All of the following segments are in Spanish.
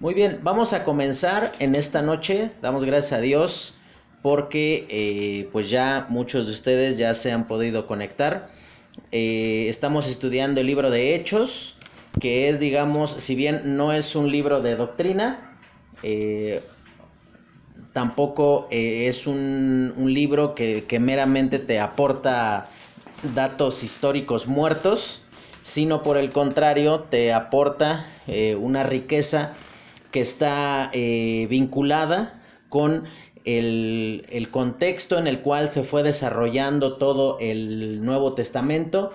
Muy bien, vamos a comenzar en esta noche. Damos gracias a Dios porque eh, pues ya muchos de ustedes ya se han podido conectar. Eh, estamos estudiando el libro de Hechos, que es, digamos, si bien no es un libro de doctrina, eh, tampoco es un, libro que, meramente te aporta datos históricos muertos, sino por el contrario te aporta una riqueza que está eh, vinculada con el, el, contexto en el cual se fue desarrollando todo el Nuevo Testamento,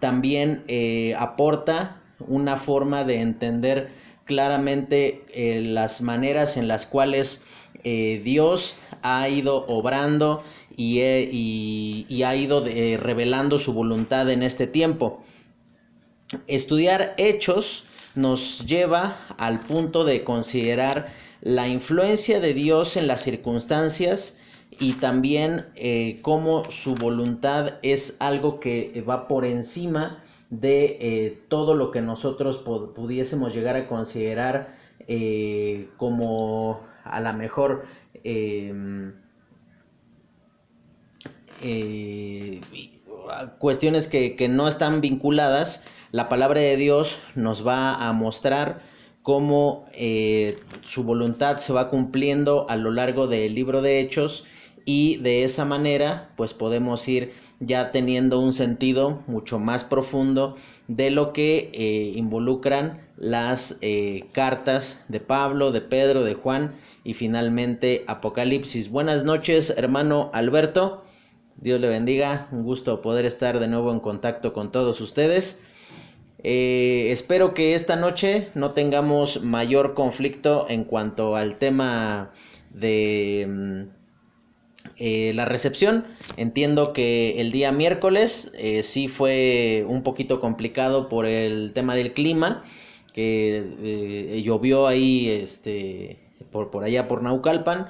también eh, aporta una forma de entender claramente eh, las maneras en las cuales Dios ha ido obrando y, y, y ha ido revelando su voluntad en este tiempo. Estudiar hechos nos lleva al punto de considerar la influencia de Dios en las circunstancias y también eh, cómo su voluntad es algo que va por encima de eh, todo lo que nosotros pudiésemos llegar a considerar eh, como a la mejor em, cuestiones que, que no están vinculadas la palabra de Dios nos va a mostrar cómo eh, su voluntad se va cumpliendo a lo largo del libro de Hechos y de esa manera pues podemos ir ya teniendo un sentido mucho más profundo de lo que eh, involucran las eh, cartas de Pablo, de Pedro, de Juan y finalmente Apocalipsis. Buenas noches hermano Alberto, Dios le bendiga, un gusto poder estar de nuevo en contacto con todos ustedes. Eh, espero que esta noche no tengamos mayor conflicto en cuanto al tema de mm, eh, la recepción. Entiendo que el día miércoles eh, sí fue un poquito complicado por el tema del clima, que llovió ahí este, por, por allá por Naucalpan.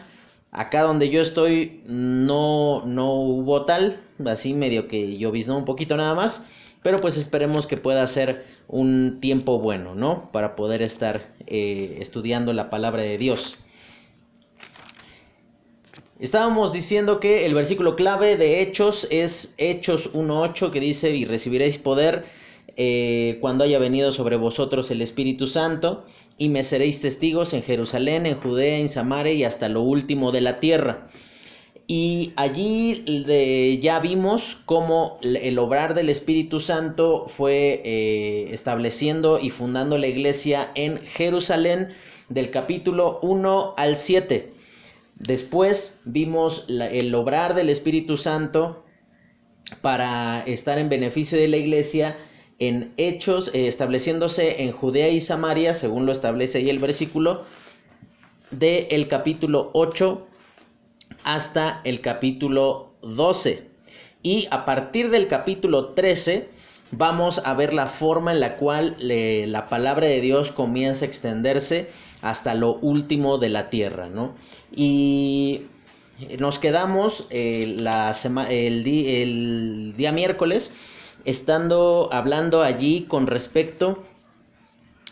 Acá donde yo estoy no, no hubo tal, así medio que lloviznó un poquito nada más. Pero pues esperemos que pueda ser un tiempo bueno, ¿no? Para poder estar eh, estudiando la palabra de Dios. Estábamos diciendo que el versículo clave de Hechos es Hechos 1.8 que dice y recibiréis poder eh, cuando haya venido sobre vosotros el Espíritu Santo y me seréis testigos en Jerusalén, en Judea, en Samaria y hasta lo último de la tierra. Y allí de, ya vimos cómo el obrar del Espíritu Santo fue eh, estableciendo y fundando la iglesia en Jerusalén del capítulo 1 al 7. Después vimos el obrar del Espíritu Santo para estar en beneficio de la iglesia en hechos, eh, estableciéndose en Judea y Samaria, según lo establece ahí el versículo, del el capítulo 8 hasta el capítulo 12. Y a partir del capítulo 13 vamos a ver la forma en la cual la palabra de Dios comienza a extenderse hasta lo último de la tierra, ¿no? Y nos quedamos eh, la el, di el día miércoles estando hablando allí con respecto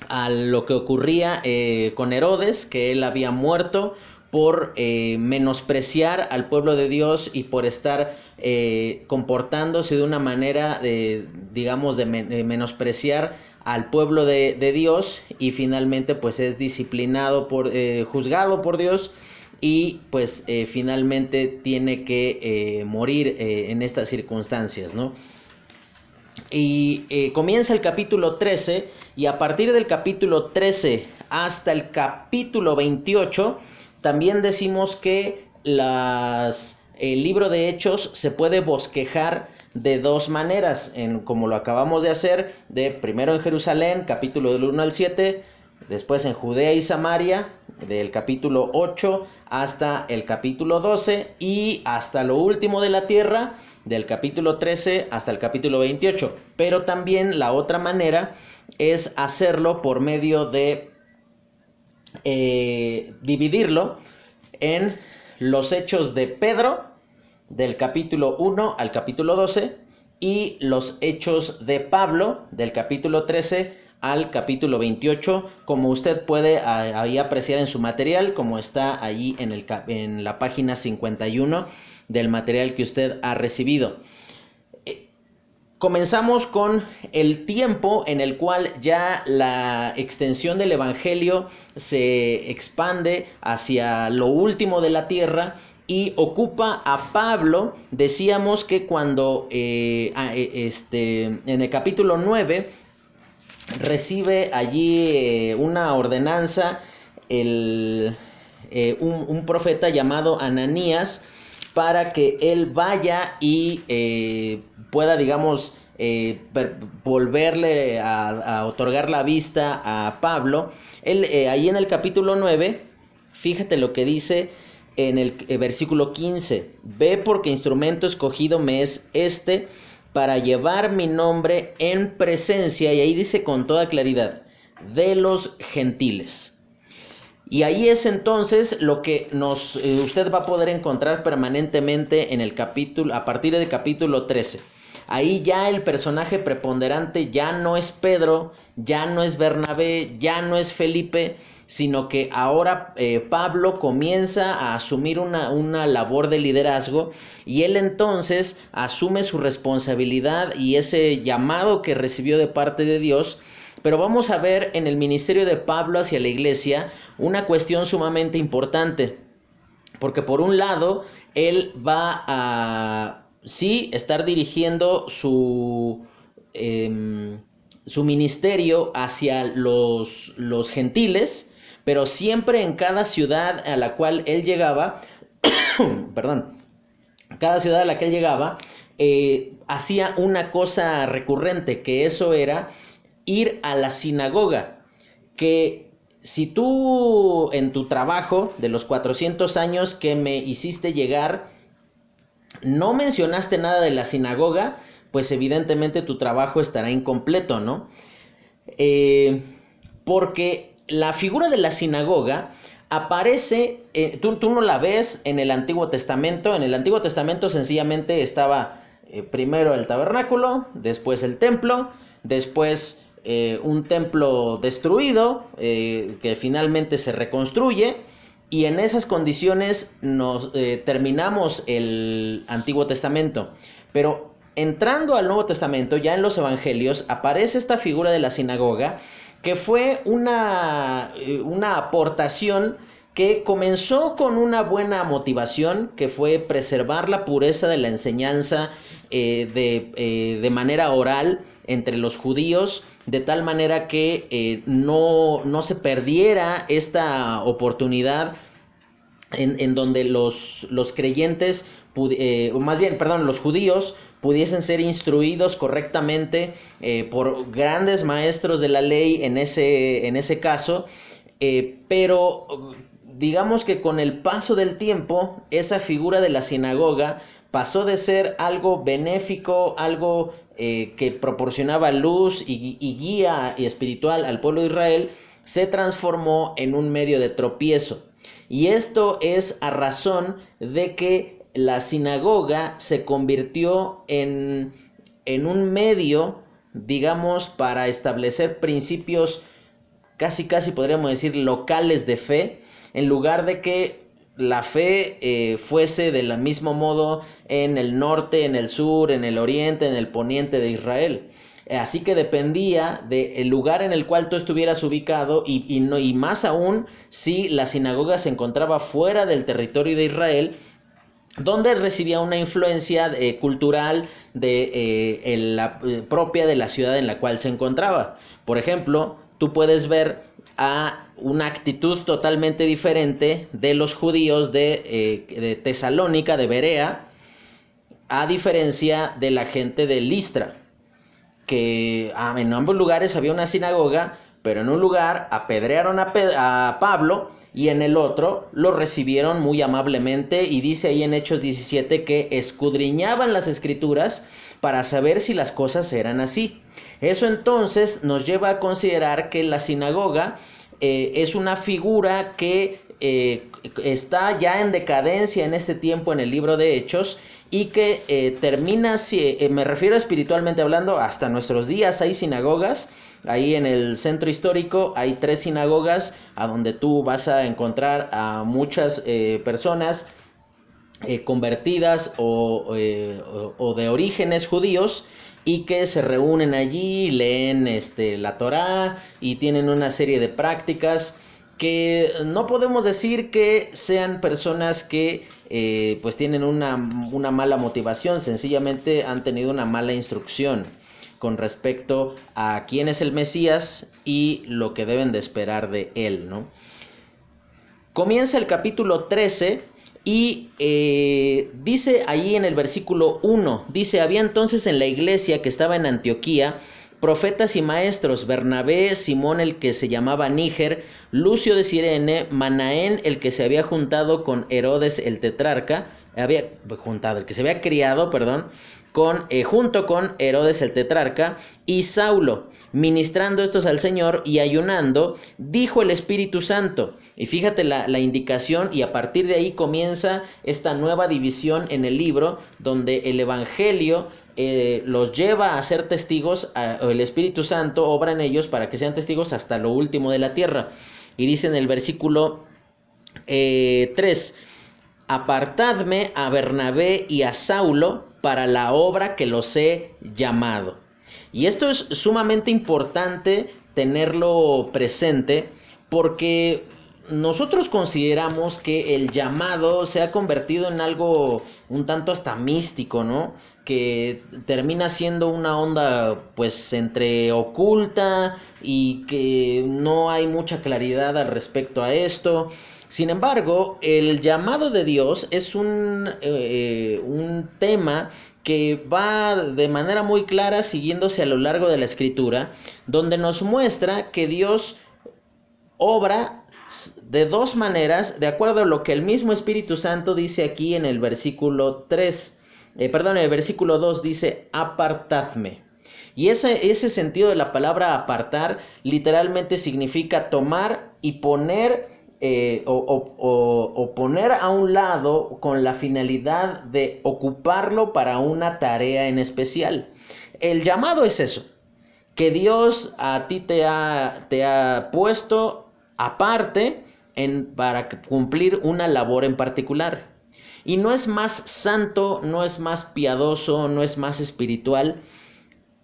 a lo que ocurría eh, con Herodes, que él había muerto por eh, menospreciar al pueblo de Dios y por estar eh, comportándose de una manera, de, digamos, de, men de, menospreciar al pueblo de, de, Dios y finalmente pues es disciplinado por, eh, juzgado por Dios y pues finalmente tiene que morir en estas circunstancias, ¿no? Y comienza el capítulo 13 y a partir del capítulo 13 hasta el capítulo 28 también decimos que el libro de Hechos se puede bosquejar de dos maneras, en, como lo acabamos de hacer, de primero en Jerusalén, capítulo del 1 al 7, después en Judea y Samaria, del capítulo 8 hasta el capítulo 12 y hasta lo último de la tierra, del capítulo 13 hasta el capítulo 28. Pero también la otra manera es hacerlo por medio de eh, dividirlo en los hechos de Pedro, del capítulo 1 al capítulo 12, y los hechos de Pablo, del capítulo 13 al capítulo 28, como usted puede ahí apreciar en su material, como está ahí en, el, en la página 51 del material que usted ha recibido. Eh, comenzamos con el tiempo en el cual ya la extensión del Evangelio se expande hacia lo último de la tierra y ocupa a Pablo. Decíamos que cuando eh, eh, este, en el capítulo 9 recibe allí eh, una ordenanza el, un, profeta llamado Ananías para que él vaya y pueda, digamos, volverle a, otorgar la vista a Pablo. Él, ahí en el capítulo 9, fíjate lo que dice en el eh, versículo 15, ve porque instrumento escogido me es este para llevar mi nombre en presencia, y ahí dice con toda claridad, de los gentiles. Y ahí es entonces lo que nos, eh, usted va a poder encontrar permanentemente en el capítulo, a partir del capítulo 13. Ahí ya el personaje preponderante ya no es Pedro, ya no es Bernabé, ya no es Felipe, sino que ahora eh, Pablo comienza a asumir una, una labor de liderazgo y él entonces asume su responsabilidad y ese llamado que recibió de parte de Dios. Pero vamos a ver en el ministerio de Pablo hacia la iglesia una cuestión sumamente importante. Porque por un lado, él va a, sí, estar dirigiendo su, em, su ministerio hacia los, los gentiles, pero siempre en cada ciudad a la cual él llegaba, perdón, cada ciudad a la que él llegaba, eh, hacía una cosa recurrente, que eso era ir a la sinagoga, que si tú en tu trabajo de los 400 años que me hiciste llegar, no mencionaste nada de la sinagoga, pues evidentemente tu trabajo estará incompleto, ¿no? Eh, porque la figura de la sinagoga aparece, eh, tú, no la ves en el Antiguo Testamento, en el Antiguo Testamento sencillamente estaba eh, primero el tabernáculo, después el templo, después eh, un templo destruido que finalmente se reconstruye y en esas condiciones nos terminamos el Antiguo Testamento. Pero entrando al Nuevo Testamento, ya en los Evangelios, aparece esta figura de la sinagoga que fue una, eh, una aportación que comenzó con una buena motivación, que fue preservar la pureza de la enseñanza eh, de, eh, de, manera oral entre los judíos, de tal manera que no, no, se perdiera esta oportunidad en, en donde los, los creyentes, o más bien, perdón, los judíos pudiesen ser instruidos correctamente eh, por grandes maestros de la ley en ese, en ese caso, eh, pero digamos que con el paso del tiempo, esa figura de la sinagoga pasó de ser algo benéfico, algo eh, que proporcionaba luz y, y guía espiritual al pueblo de Israel, se transformó en un medio de tropiezo. Y esto es a razón de que la sinagoga se convirtió en, en un medio, digamos, para establecer principios casi, casi podríamos decir locales de fe, en lugar de que la fe eh, fuese del mismo modo en el norte, en el sur, en el oriente, en el poniente de Israel. Así que dependía del lugar en el cual tú estuvieras ubicado y, y, no, y más aún si la sinagoga se encontraba fuera del territorio de Israel, donde recibía una influencia eh, cultural de, eh, la, eh, propia de la ciudad en la cual se encontraba. Por ejemplo, tú puedes ver a una actitud totalmente diferente de los judíos de, de Tesalónica, de Berea, a diferencia de la gente de Listra, que ah, en ambos lugares había una sinagoga, pero en un lugar apedrearon a, a Pablo y en el otro lo recibieron muy amablemente y dice ahí en Hechos 17 que escudriñaban las escrituras para saber si las cosas eran así. Eso entonces nos lleva a considerar que la sinagoga eh, es una figura que eh, está ya en decadencia en este tiempo en el libro de Hechos y que eh, termina, si, me refiero espiritualmente hablando, hasta nuestros días hay sinagogas Ahí en el centro histórico hay tres sinagogas a donde tú vas a encontrar a muchas personas convertidas o, o, de orígenes judíos y que se reúnen allí, leen este, la Torá y tienen una serie de prácticas que no podemos decir que sean personas que eh, pues tienen una, una, mala motivación, sencillamente han tenido una mala instrucción con respecto a quién es el Mesías y lo que deben de esperar de él, ¿no? Comienza el capítulo 13 y eh, dice ahí en el versículo 1, dice, había entonces en la iglesia que estaba en Antioquía, profetas y maestros, Bernabé, Simón el que se llamaba Níger, Lucio de Sirene, Manaén el que se había juntado con Herodes el tetrarca, había juntado, el que se había criado, perdón, con, eh, junto con Herodes el tetrarca, y Saulo, ministrando estos al Señor y ayunando, dijo el Espíritu Santo. Y fíjate la, la, indicación y a partir de ahí comienza esta nueva división en el libro donde el Evangelio eh, los lleva a ser testigos, a, el Espíritu Santo obra en ellos para que sean testigos hasta lo último de la tierra. Y dice en el versículo eh, 3, apartadme a Bernabé y a Saulo para la obra que los he llamado. Y esto es sumamente importante tenerlo presente porque nosotros consideramos que el llamado se ha convertido en algo un tanto hasta místico, ¿no? Que termina siendo una onda pues entre oculta y que no hay mucha claridad al respecto a esto. Sin embargo, el llamado de Dios es un, eh, un tema que va de manera muy clara siguiéndose a lo largo de la escritura, donde nos muestra que Dios obra de dos maneras, de acuerdo a lo que el mismo Espíritu Santo dice aquí en el versículo 3, eh, perdón, el versículo 2 dice, apartadme. Y ese, ese sentido de la palabra apartar literalmente significa tomar y poner eh, o, o, o, poner a un lado con la finalidad de ocuparlo para una tarea en especial. El llamado es eso, que Dios a ti te ha, te ha puesto aparte en, para cumplir una labor en particular. Y no es más santo, no es más piadoso, no es más espiritual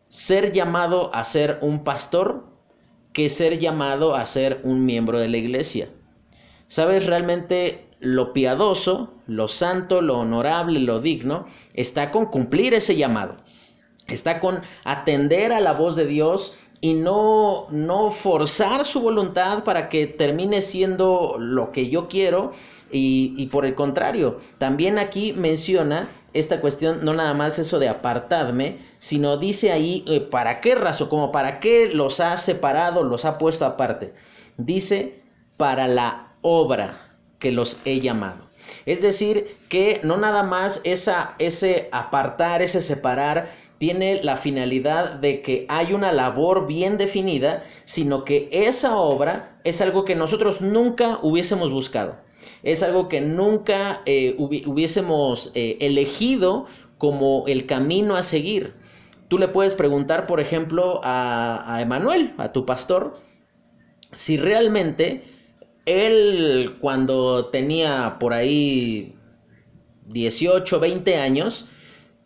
ser llamado a ser un pastor que ser llamado a ser un miembro de la iglesia. ¿Sabes? Realmente lo piadoso, lo santo, lo honorable, lo digno, está con cumplir ese llamado. Está con atender a la voz de Dios y no, no forzar su voluntad para que termine siendo lo que yo quiero. Y, y, por el contrario, también aquí menciona esta cuestión, no nada más eso de apartadme, sino dice ahí eh, para qué razón, como para qué los ha separado, los ha puesto aparte. Dice para la obra que los he llamado. Es decir, que no nada más esa, ese apartar, ese separar, tiene la finalidad de que hay una labor bien definida, sino que esa obra es algo que nosotros nunca hubiésemos buscado. Es algo que nunca eh, hubiésemos eh, elegido como el camino a seguir. Tú le puedes preguntar, por ejemplo, a, a Emanuel, a tu pastor, si realmente él cuando tenía por ahí 18, 20 años,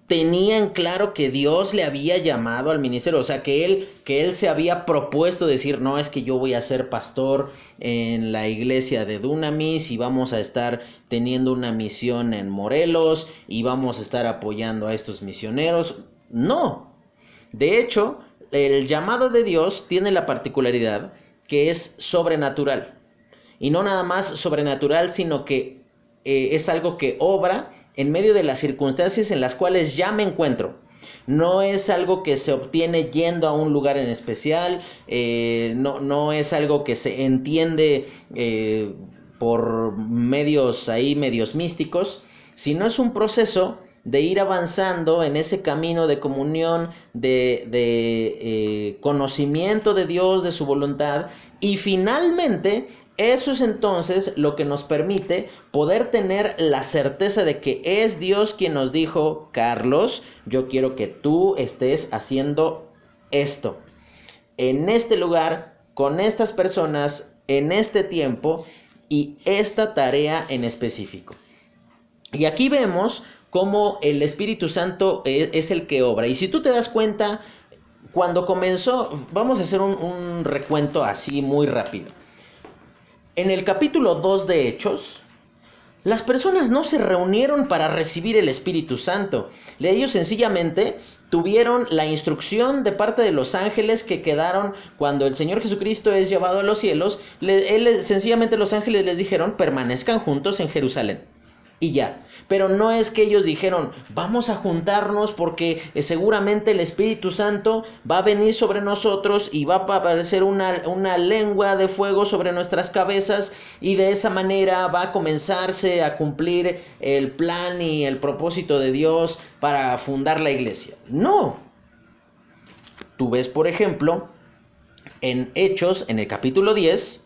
tenía en claro que Dios le había llamado al ministerio, o sea, que él, que él se había propuesto decir, no, es que yo voy a ser pastor en la iglesia de Dunamis y vamos a estar teniendo una misión en Morelos y vamos a estar apoyando a estos misioneros. No, de hecho, el llamado de Dios tiene la particularidad que es sobrenatural. Y no nada más sobrenatural, sino que eh, es algo que obra en medio de las circunstancias en las cuales ya me encuentro. No es algo que se obtiene yendo a un lugar en especial, eh, no, no, es algo que se entiende eh, por medios ahí, medios místicos, sino es un proceso de ir avanzando en ese camino de comunión, de, de conocimiento de Dios, de su voluntad, y finalmente eso es entonces lo que nos permite poder tener la certeza de que es Dios quien nos dijo, Carlos, yo quiero que tú estés haciendo esto. en este lugar, con estas personas, en este tiempo y esta tarea en específico. Y aquí vemos cómo el Espíritu Santo e, es el que obra. Y si tú te das cuenta, cuando comenzó, vamos a hacer un, un recuento así muy rápido. En el capítulo 2 de Hechos, las personas no se reunieron para recibir el Espíritu Santo. Ellos sencillamente tuvieron la instrucción de parte de los ángeles que quedaron cuando el Señor Jesucristo es llevado a los cielos. él, sencillamente los ángeles les dijeron permanezcan juntos en Jerusalén y ya. Pero no es que ellos dijeron, vamos a juntarnos porque eh, seguramente el Espíritu Santo va a venir sobre nosotros y va a aparecer una, una, lengua de fuego sobre nuestras cabezas y de esa manera va a comenzarse a cumplir el plan y el propósito de Dios para fundar la iglesia. No. Tú ves, por ejemplo, en Hechos, en el capítulo 10,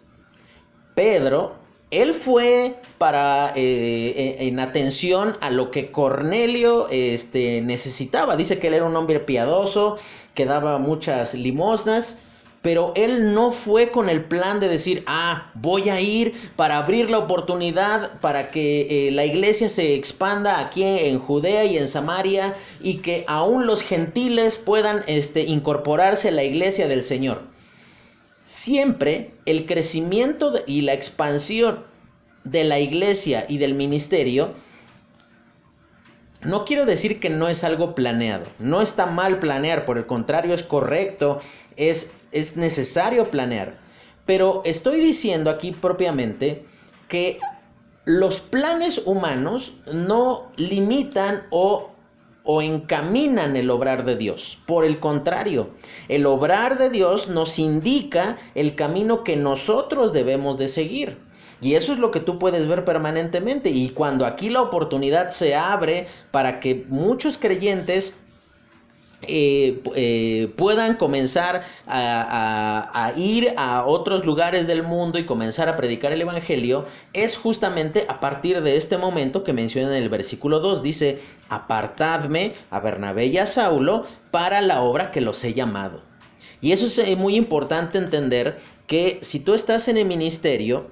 Pedro él fue para eh, eh, en atención a lo que Cornelio este, necesitaba. Dice que él era un hombre piadoso, que daba muchas limosnas, pero él no fue con el plan de decir, ah, voy a ir para abrir la oportunidad para que eh, la iglesia se expanda aquí en Judea y en Samaria y que aún los gentiles puedan este, incorporarse a la iglesia del Señor siempre el crecimiento y la expansión de la iglesia y del ministerio, no quiero decir que no es algo planeado, no está mal planear, por el contrario es correcto, es, es necesario planear, pero estoy diciendo aquí propiamente que los planes humanos no limitan o o encaminan el obrar de Dios. Por el contrario, el obrar de Dios nos indica el camino que nosotros debemos de seguir. Y eso es lo que tú puedes ver permanentemente. Y cuando aquí la oportunidad se abre para que muchos creyentes eh, eh, puedan comenzar a, ir a otros lugares del mundo y comenzar a predicar el Evangelio, es justamente a partir de este momento que menciona en el versículo 2, dice, apartadme a Bernabé y a Saulo para la obra que los he llamado. Y eso es eh, muy importante entender que si tú estás en el ministerio,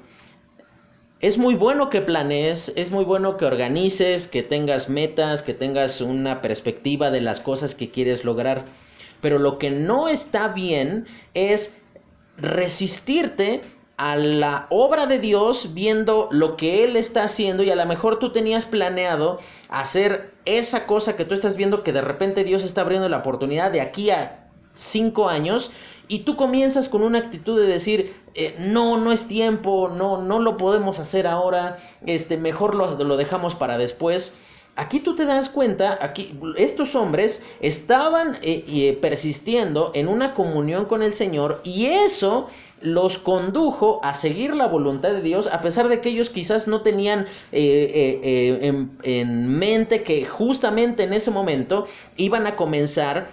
es muy bueno que planees, es muy bueno que organices, que tengas metas, que tengas una perspectiva de las cosas que quieres lograr. Pero lo que no está bien es resistirte a la obra de Dios viendo lo que Él está haciendo y a lo mejor tú tenías planeado hacer esa cosa que tú estás viendo que de repente Dios está abriendo la oportunidad de aquí a cinco años y tú comienzas con una actitud de decir, eh, no, no es tiempo, no, no lo podemos hacer ahora, este, mejor lo, lo dejamos para después. Aquí tú te das cuenta, aquí estos hombres estaban eh, eh, persistiendo en una comunión con el Señor y eso los condujo a seguir la voluntad de Dios a pesar de que ellos quizás no tenían en, en mente que justamente en ese momento iban a comenzar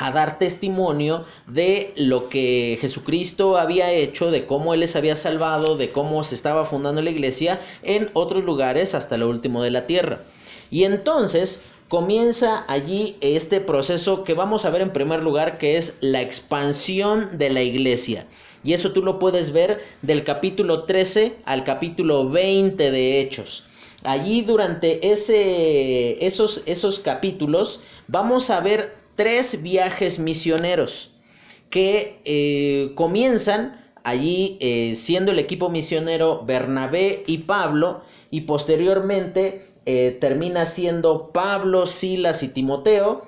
a dar testimonio de lo que Jesucristo había hecho, de cómo Él les había salvado, de cómo se estaba fundando la iglesia en otros lugares hasta lo último de la tierra. Y entonces comienza allí este proceso que vamos a ver en primer lugar, que es la expansión de la iglesia. Y eso tú lo puedes ver del capítulo 13 al capítulo 20 de Hechos. Allí durante ese, esos, esos capítulos vamos a ver tres viajes misioneros que eh, comienzan allí eh, siendo el equipo misionero Bernabé y Pablo y posteriormente eh, termina siendo Pablo, Silas y Timoteo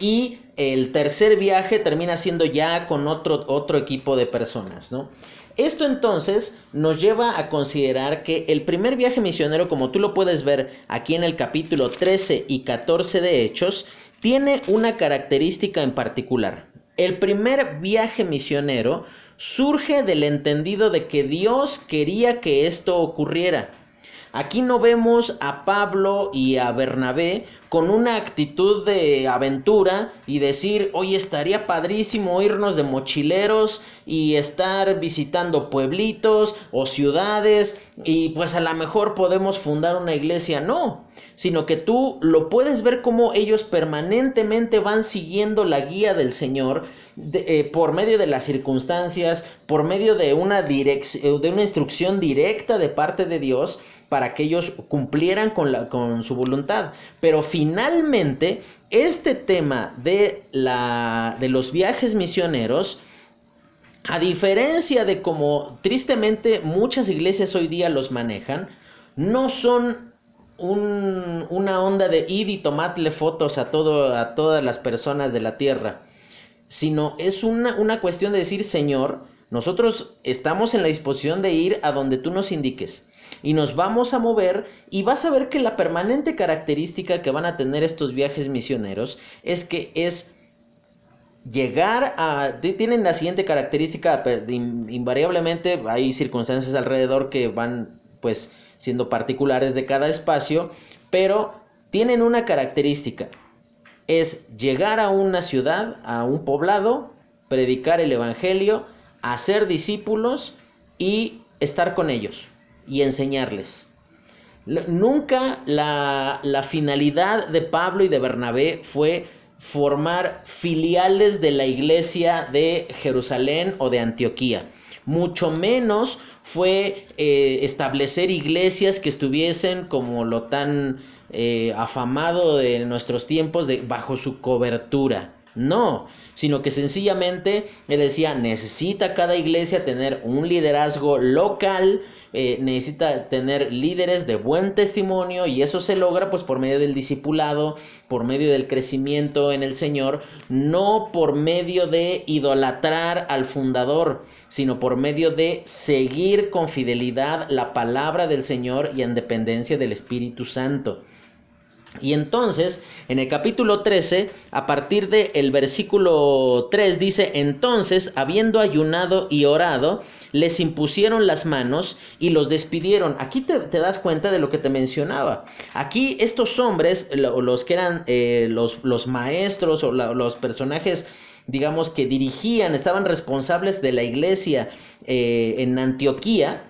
y el tercer viaje termina siendo ya con otro, otro equipo de personas, ¿no? Esto entonces nos lleva a considerar que el primer viaje misionero, como tú lo puedes ver aquí en el capítulo 13 y 14 de Hechos, tiene una característica en particular. El primer viaje misionero surge del entendido de que Dios quería que esto ocurriera. Aquí no vemos a Pablo y a Bernabé con una actitud de aventura y decir, oye, estaría padrísimo irnos de mochileros y estar visitando pueblitos o ciudades y pues a lo mejor podemos fundar una iglesia. No, sino que tú lo puedes ver como ellos permanentemente van siguiendo la guía del Señor eh, por medio de las circunstancias, por medio de una, de una instrucción directa de parte de Dios para que ellos cumplieran con, la, con su voluntad. Pero finalmente, este tema de, la, de los viajes misioneros, a diferencia de como tristemente muchas iglesias hoy día los manejan, no son un, una onda de ir y tomarle fotos a, todo, a todas las personas de la tierra, sino es una, una cuestión de decir, Señor, nosotros estamos en la disposición de ir a donde tú nos indiques y nos vamos a mover y vas a ver que la permanente característica que van a tener estos viajes misioneros es que es llegar a... tienen la siguiente característica, invariablemente hay circunstancias alrededor que van pues siendo particulares de cada espacio, pero tienen una característica, es llegar a una ciudad, a un poblado, predicar el Evangelio, hacer discípulos y estar con ellos y enseñarles. Nunca la, la finalidad de Pablo y de Bernabé fue formar filiales de la iglesia de Jerusalén o de Antioquía. Mucho menos fue eh, establecer iglesias que estuviesen como lo tan eh, afamado de nuestros tiempos de bajo su cobertura. No, sino que sencillamente él decía, necesita cada iglesia tener un liderazgo local, eh, necesita tener líderes de buen testimonio y eso se logra pues por medio del discipulado, por medio del crecimiento en el Señor, no por medio de idolatrar al fundador, sino por medio de seguir con fidelidad la palabra del Señor y en dependencia del Espíritu Santo. Y entonces, en el capítulo 13, a partir del versículo 3 dice, entonces, habiendo ayunado y orado, les impusieron las manos y los despidieron. Aquí te, das cuenta de lo que te mencionaba. Aquí estos hombres, los que eran eh, los, los, maestros o los personajes digamos que dirigían, estaban responsables de la iglesia eh, en Antioquía,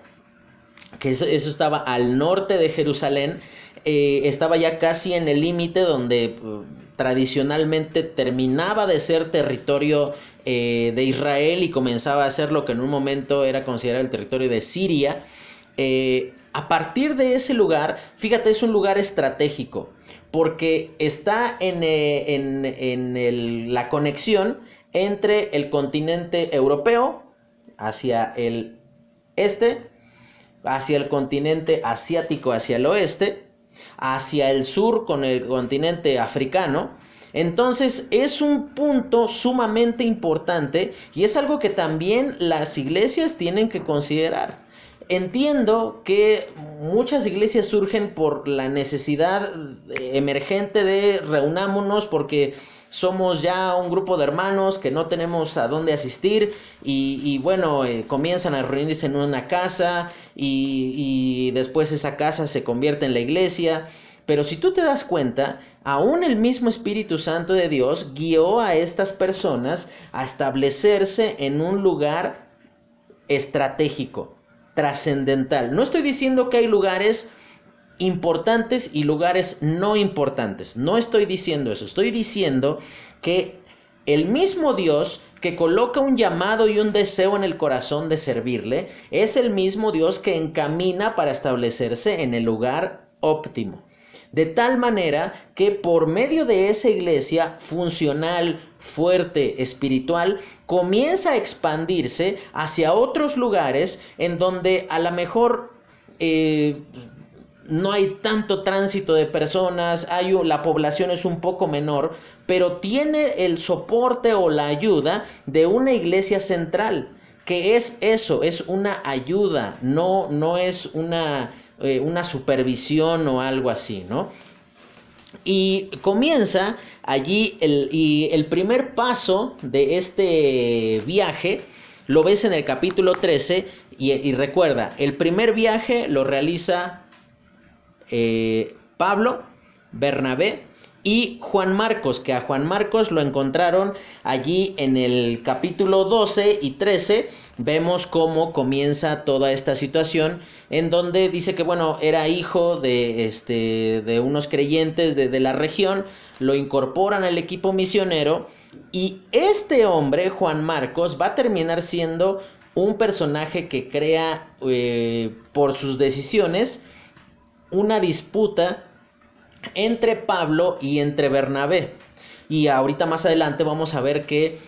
que eso, estaba al norte de Jerusalén, eh, estaba ya casi en el límite donde uh, tradicionalmente terminaba de ser territorio eh, de Israel y comenzaba a ser lo que en un momento era considerado el territorio de Siria. Eh, a partir de ese lugar, fíjate, es un lugar estratégico porque está en, en la conexión entre el continente europeo hacia el este, hacia el continente asiático hacia el oeste, hacia el sur con el continente africano. Entonces es un punto sumamente importante y es algo que también las iglesias tienen que considerar. Entiendo que muchas iglesias surgen por la necesidad emergente de reunámonos porque somos ya un grupo de hermanos que no tenemos a dónde asistir y, bueno, eh, comienzan a reunirse en una casa y, y después esa casa se convierte en la iglesia. Pero si tú te das cuenta, aún el mismo Espíritu Santo de Dios guió a estas personas a establecerse en un lugar estratégico, trascendental. No estoy diciendo que hay lugares importantes y lugares no importantes. No estoy diciendo eso, estoy diciendo que el mismo Dios que coloca un llamado y un deseo en el corazón de servirle, es el mismo Dios que encamina para establecerse en el lugar óptimo. De tal manera que por medio de esa iglesia funcional, fuerte, espiritual, comienza a expandirse hacia otros lugares en donde a lo mejor eh, no hay tanto tránsito de personas, hay, la población es un poco menor, pero tiene el soporte o la ayuda de una iglesia central, que es eso, es una ayuda, no, no es una, eh, una supervisión o algo así, ¿no? Y comienza allí el, y el primer paso de este viaje, lo ves en el capítulo 13 y, y recuerda, el primer viaje lo realiza eh, Pablo, Bernabé y Juan Marcos, que a Juan Marcos lo encontraron allí en el capítulo 12 y 13. Vemos cómo comienza toda esta situación en donde dice que bueno, era hijo de este de unos creyentes de, de la región, lo incorporan al equipo misionero y este hombre, Juan Marcos, va a terminar siendo un personaje que crea eh, por sus decisiones una disputa entre Pablo y entre Bernabé. Y ahorita más adelante vamos a ver que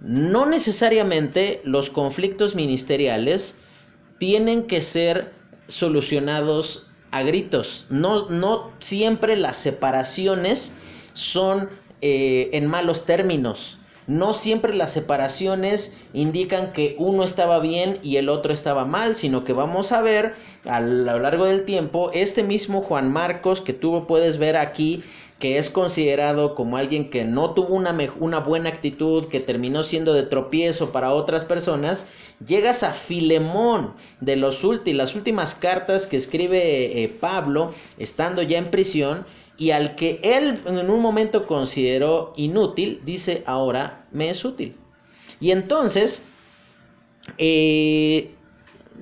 no necesariamente los conflictos ministeriales tienen que ser solucionados a gritos. No, no siempre las separaciones son eh, en malos términos. No siempre las separaciones indican que uno estaba bien y el otro estaba mal, sino que vamos a ver a lo largo del tiempo este mismo Juan Marcos que tú puedes ver aquí que es considerado como alguien que no tuvo una, una buena actitud, que terminó siendo de tropiezo para otras personas, llegas a Filemón de los las últimas cartas que escribe eh, Pablo estando ya en prisión y al que él en un momento consideró inútil, dice ahora me es útil. Y entonces, eh,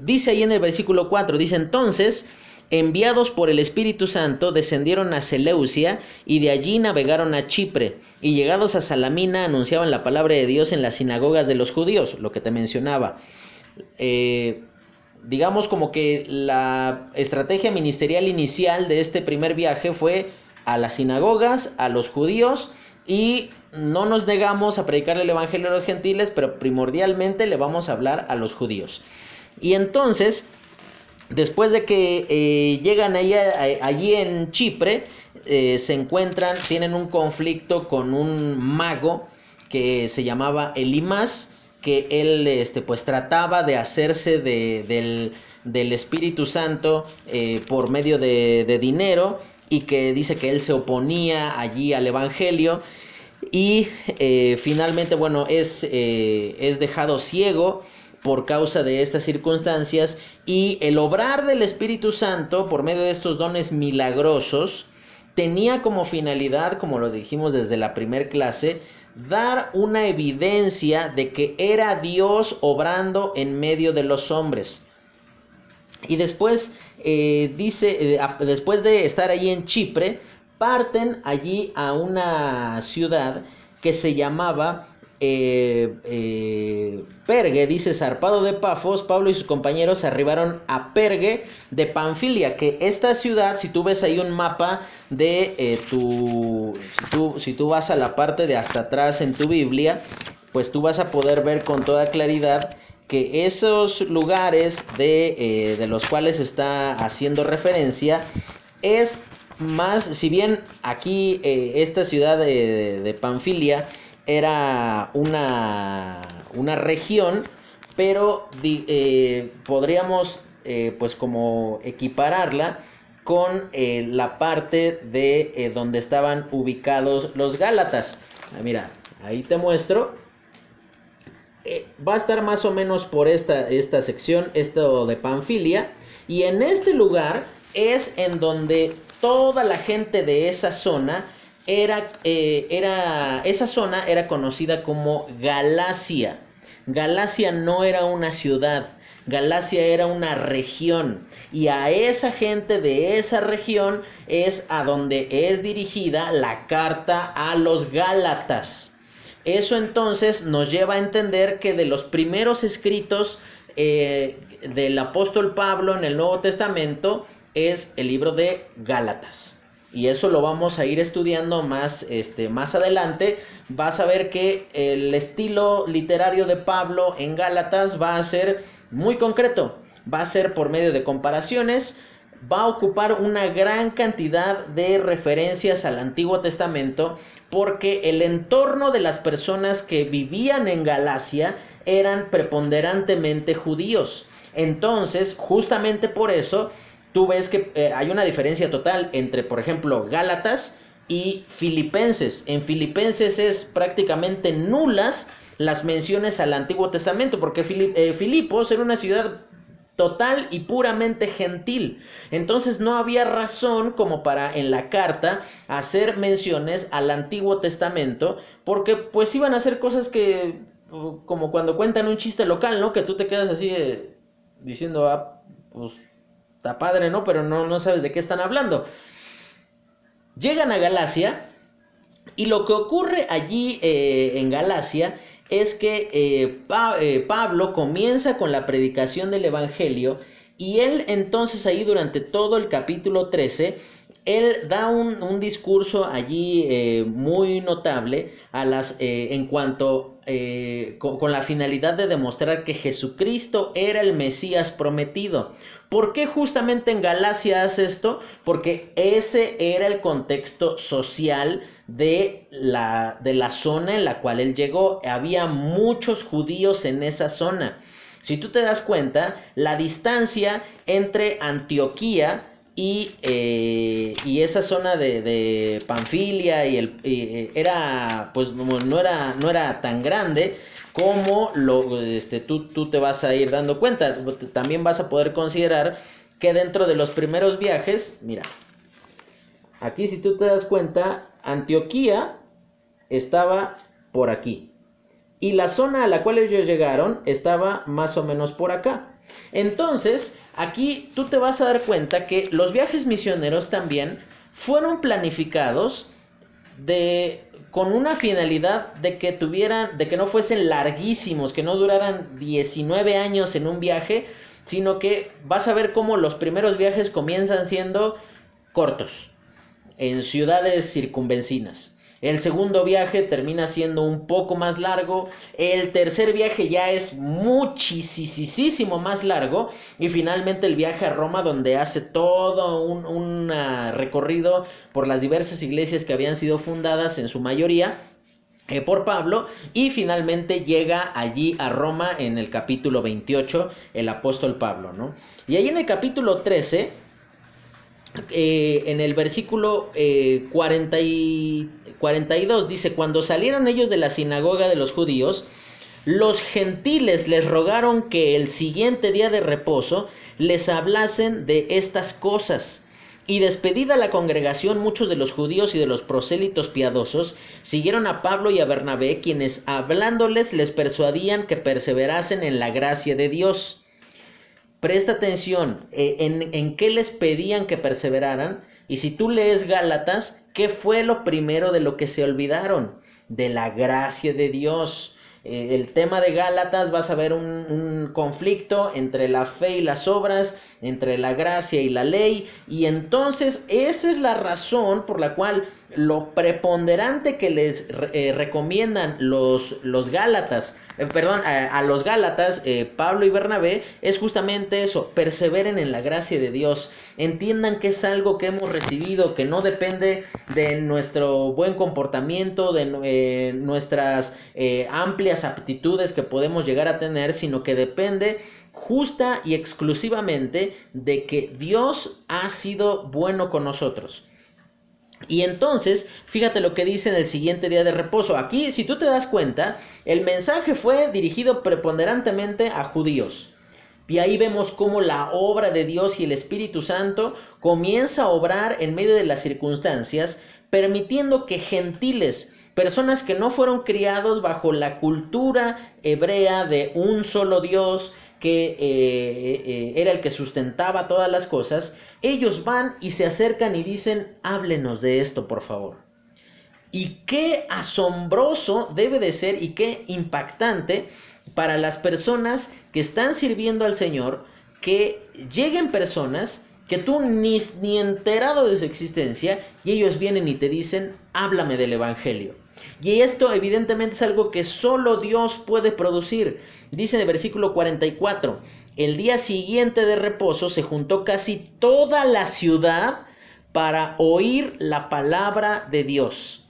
dice ahí en el versículo 4, dice entonces, enviados por el Espíritu Santo, descendieron a Seleucia y de allí navegaron a Chipre, y llegados a Salamina anunciaban la palabra de Dios en las sinagogas de los judíos, lo que te mencionaba. Eh, digamos como que la estrategia ministerial inicial de este primer viaje fue a las sinagogas, a los judíos y no nos negamos a predicar el Evangelio a los gentiles, pero primordialmente le vamos a hablar a los judíos. Y entonces, después de que eh, llegan allí, en Chipre, eh, se encuentran, tienen un conflicto con un mago que se llamaba Elimas, que él este, pues trataba de hacerse de, del, del, Espíritu Santo eh, por medio de dinero y que dice que él se oponía allí al Evangelio y eh, finalmente, bueno, es, eh, es dejado ciego por causa de estas circunstancias y el obrar del Espíritu Santo por medio de estos dones milagrosos tenía como finalidad, como lo dijimos desde la primer clase, dar una evidencia de que era Dios obrando en medio de los hombres. Y después eh, dice, eh, después de estar allí en Chipre, parten allí a una ciudad que se llamaba eh, Pergue, dice zarpado de Pafos, Pablo y sus compañeros arribaron a Pergue de Panfilia, que esta ciudad, si tú ves ahí un mapa de tu, si tú, si tú vas a la parte de hasta atrás en tu Biblia, pues tú vas a poder ver con toda claridad que esos lugares de, eh, de los cuales está haciendo referencia es más, si bien aquí eh, esta ciudad de, de, Panfilia era una, una región, pero eh, podríamos pues como equipararla con la parte de donde estaban ubicados los Gálatas. Ah, mira, ahí te muestro eh, va a estar más o menos por esta, esta sección, esto de Panfilia. Y en este lugar es en donde toda la gente de esa zona era, eh, era, esa zona era conocida como Galacia. Galacia no era una ciudad, Galacia era una región y a esa gente de esa región es a donde es dirigida la carta a los Gálatas. Eso entonces nos lleva a entender que de los primeros escritos eh, del apóstol Pablo en el Nuevo Testamento es el libro de Gálatas. Y eso lo vamos a ir estudiando más, este, más adelante. Vas a ver que el estilo literario de Pablo en Gálatas va a ser muy concreto. Va a ser por medio de comparaciones, va a ocupar una gran cantidad de referencias al Antiguo Testamento porque el entorno de las personas que vivían en Galacia eran preponderantemente judíos. Entonces, justamente por eso, tú ves que eh, hay una diferencia total entre, por ejemplo, Gálatas y Filipenses. En Filipenses es prácticamente nulas las menciones al Antiguo Testamento, porque eh, Filipos era una ciudad total y puramente gentil. Entonces no había razón como para en la carta hacer menciones al Antiguo Testamento, porque pues iban a hacer cosas que, como cuando cuentan un chiste local, ¿no? Que tú te quedas así diciendo, ah, pues está padre, ¿no? Pero no, no sabes de qué están hablando. Llegan a Galacia y lo que ocurre allí eh, en Galacia es que eh, eh, Pablo comienza con la predicación del Evangelio y él entonces ahí durante todo el capítulo 13, él da un, discurso allí eh, muy notable a las, en cuanto con, con la finalidad de demostrar que Jesucristo era el Mesías prometido. ¿Por qué justamente en Galacia hace esto? Porque ese era el contexto social de la, de la zona en la cual él llegó. Había muchos judíos en esa zona. Si tú te das cuenta, la distancia entre Antioquía y, eh, y esa zona de, de Panfilia y el, eh, era, pues no era, no era tan grande, como lo, este, tú, tú te vas a ir dando cuenta. También vas a poder considerar que dentro de los primeros viajes, mira, aquí si tú te das cuenta, Antioquía estaba por aquí. Y la zona a la cual ellos llegaron estaba más o menos por acá. Entonces, aquí tú te vas a dar cuenta que los viajes misioneros también fueron planificados de con una finalidad de que tuvieran, de que no fuesen larguísimos, que no duraran 19 años en un viaje, sino que vas a ver cómo los primeros viajes comienzan siendo cortos, en ciudades circunvencinas. El segundo viaje termina siendo un poco más largo. El tercer viaje ya es muchísimo más largo. Y finalmente el viaje a Roma donde hace todo un, recorrido por las diversas iglesias que habían sido fundadas en su mayoría eh, por Pablo y finalmente llega allí a Roma en el capítulo 28 el apóstol Pablo, ¿no? Y ahí en el capítulo 13 eh, en el versículo 40 eh, 42 dice, cuando salieron ellos de la sinagoga de los judíos, los gentiles les rogaron que el siguiente día de reposo les hablasen de estas cosas. Y despedida la congregación, muchos de los judíos y de los prosélitos piadosos siguieron a Pablo y a Bernabé, quienes hablándoles les persuadían que perseverasen en la gracia de Dios. Presta atención eh, en, en qué les pedían que perseveraran. Y si tú lees Gálatas, ¿qué fue lo primero de lo que se olvidaron? De la gracia de Dios. Eh, el tema de Gálatas vas a ver un, un, conflicto entre la fe y las obras, entre la gracia y la ley, y entonces esa es la razón por la cual lo preponderante que les eh, recomiendan los, los Gálatas, eh, perdón, a, los Gálatas, eh, Pablo y Bernabé, es justamente eso, perseveren en la gracia de Dios, entiendan que es algo que hemos recibido, que no depende de nuestro buen comportamiento, de nuestras amplias aptitudes que podemos llegar a tener, sino que depende justa y exclusivamente de que Dios ha sido bueno con nosotros. Y entonces, fíjate lo que dice en el siguiente día de reposo. Aquí, si tú te das cuenta, el mensaje fue dirigido preponderantemente a judíos. Y ahí vemos cómo la obra de Dios y el Espíritu Santo comienza a obrar en medio de las circunstancias, permitiendo que gentiles, personas que no fueron criados bajo la cultura hebrea de un solo Dios, que eh, eh, era el que sustentaba todas las cosas, ellos van y se acercan y dicen, háblenos de esto, por favor. Y qué asombroso debe de ser y qué impactante para las personas que están sirviendo al Señor, que lleguen personas que tú ni, ni enterado de su existencia y ellos vienen y te dicen, háblame del Evangelio. Y esto evidentemente es algo que solo Dios puede producir. Dice en el versículo 44, el día siguiente de reposo se juntó casi toda la ciudad para oír la palabra de Dios.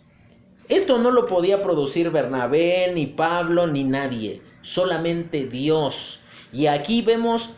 Esto no lo podía producir Bernabé, ni Pablo, ni nadie, solamente Dios. Y aquí vemos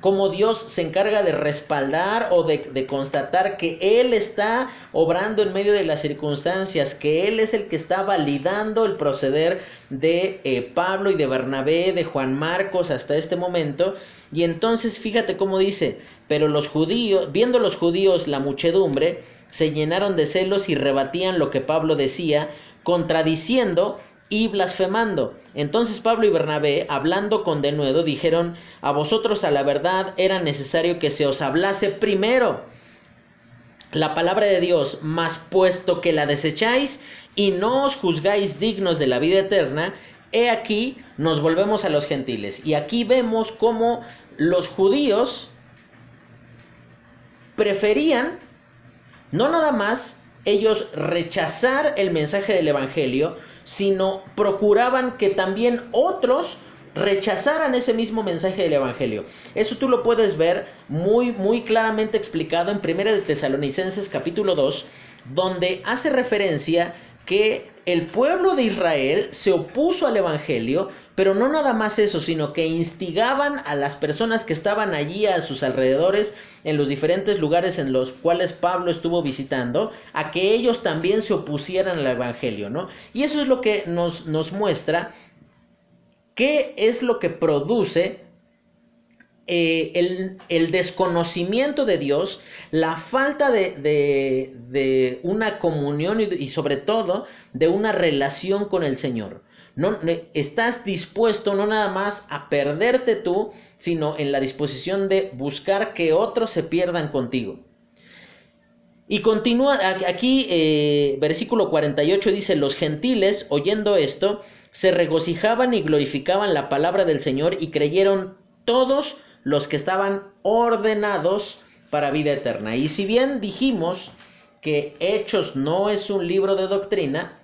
cómo Dios se encarga de respaldar o de, de, constatar que Él está obrando en medio de las circunstancias, que Él es el que está validando el proceder de eh, Pablo y de Bernabé, de Juan Marcos hasta este momento. Y entonces fíjate cómo dice, pero los judíos, viendo los judíos la muchedumbre, se llenaron de celos y rebatían lo que Pablo decía, contradiciendo y blasfemando. Entonces Pablo y Bernabé, hablando con denuedo, dijeron, a vosotros a la verdad era necesario que se os hablase primero la palabra de Dios, mas puesto que la desecháis y no os juzgáis dignos de la vida eterna, he aquí nos volvemos a los gentiles. Y aquí vemos cómo los judíos preferían no nada más ellos rechazar el mensaje del Evangelio, sino procuraban que también otros rechazaran ese mismo mensaje del Evangelio. Eso tú lo puedes ver muy, muy claramente explicado en 1 de Tesalonicenses capítulo 2, donde hace referencia que el pueblo de Israel se opuso al Evangelio, pero no nada más eso, sino que instigaban a las personas que estaban allí a sus alrededores, en los diferentes lugares en los cuales Pablo estuvo visitando, a que ellos también se opusieran al Evangelio, ¿no? Y eso es lo que nos, nos muestra qué es lo que produce eh, el, desconocimiento de Dios, la falta de, de, una comunión y, y, sobre todo de una relación con el Señor. No, estás dispuesto no nada más a perderte tú, sino en la disposición de buscar que otros se pierdan contigo. Y continúa aquí, eh, versículo 48 dice, los gentiles, oyendo esto, se regocijaban y glorificaban la palabra del Señor y creyeron todos los que estaban ordenados para vida eterna. Y si bien dijimos que Hechos no es un libro de doctrina,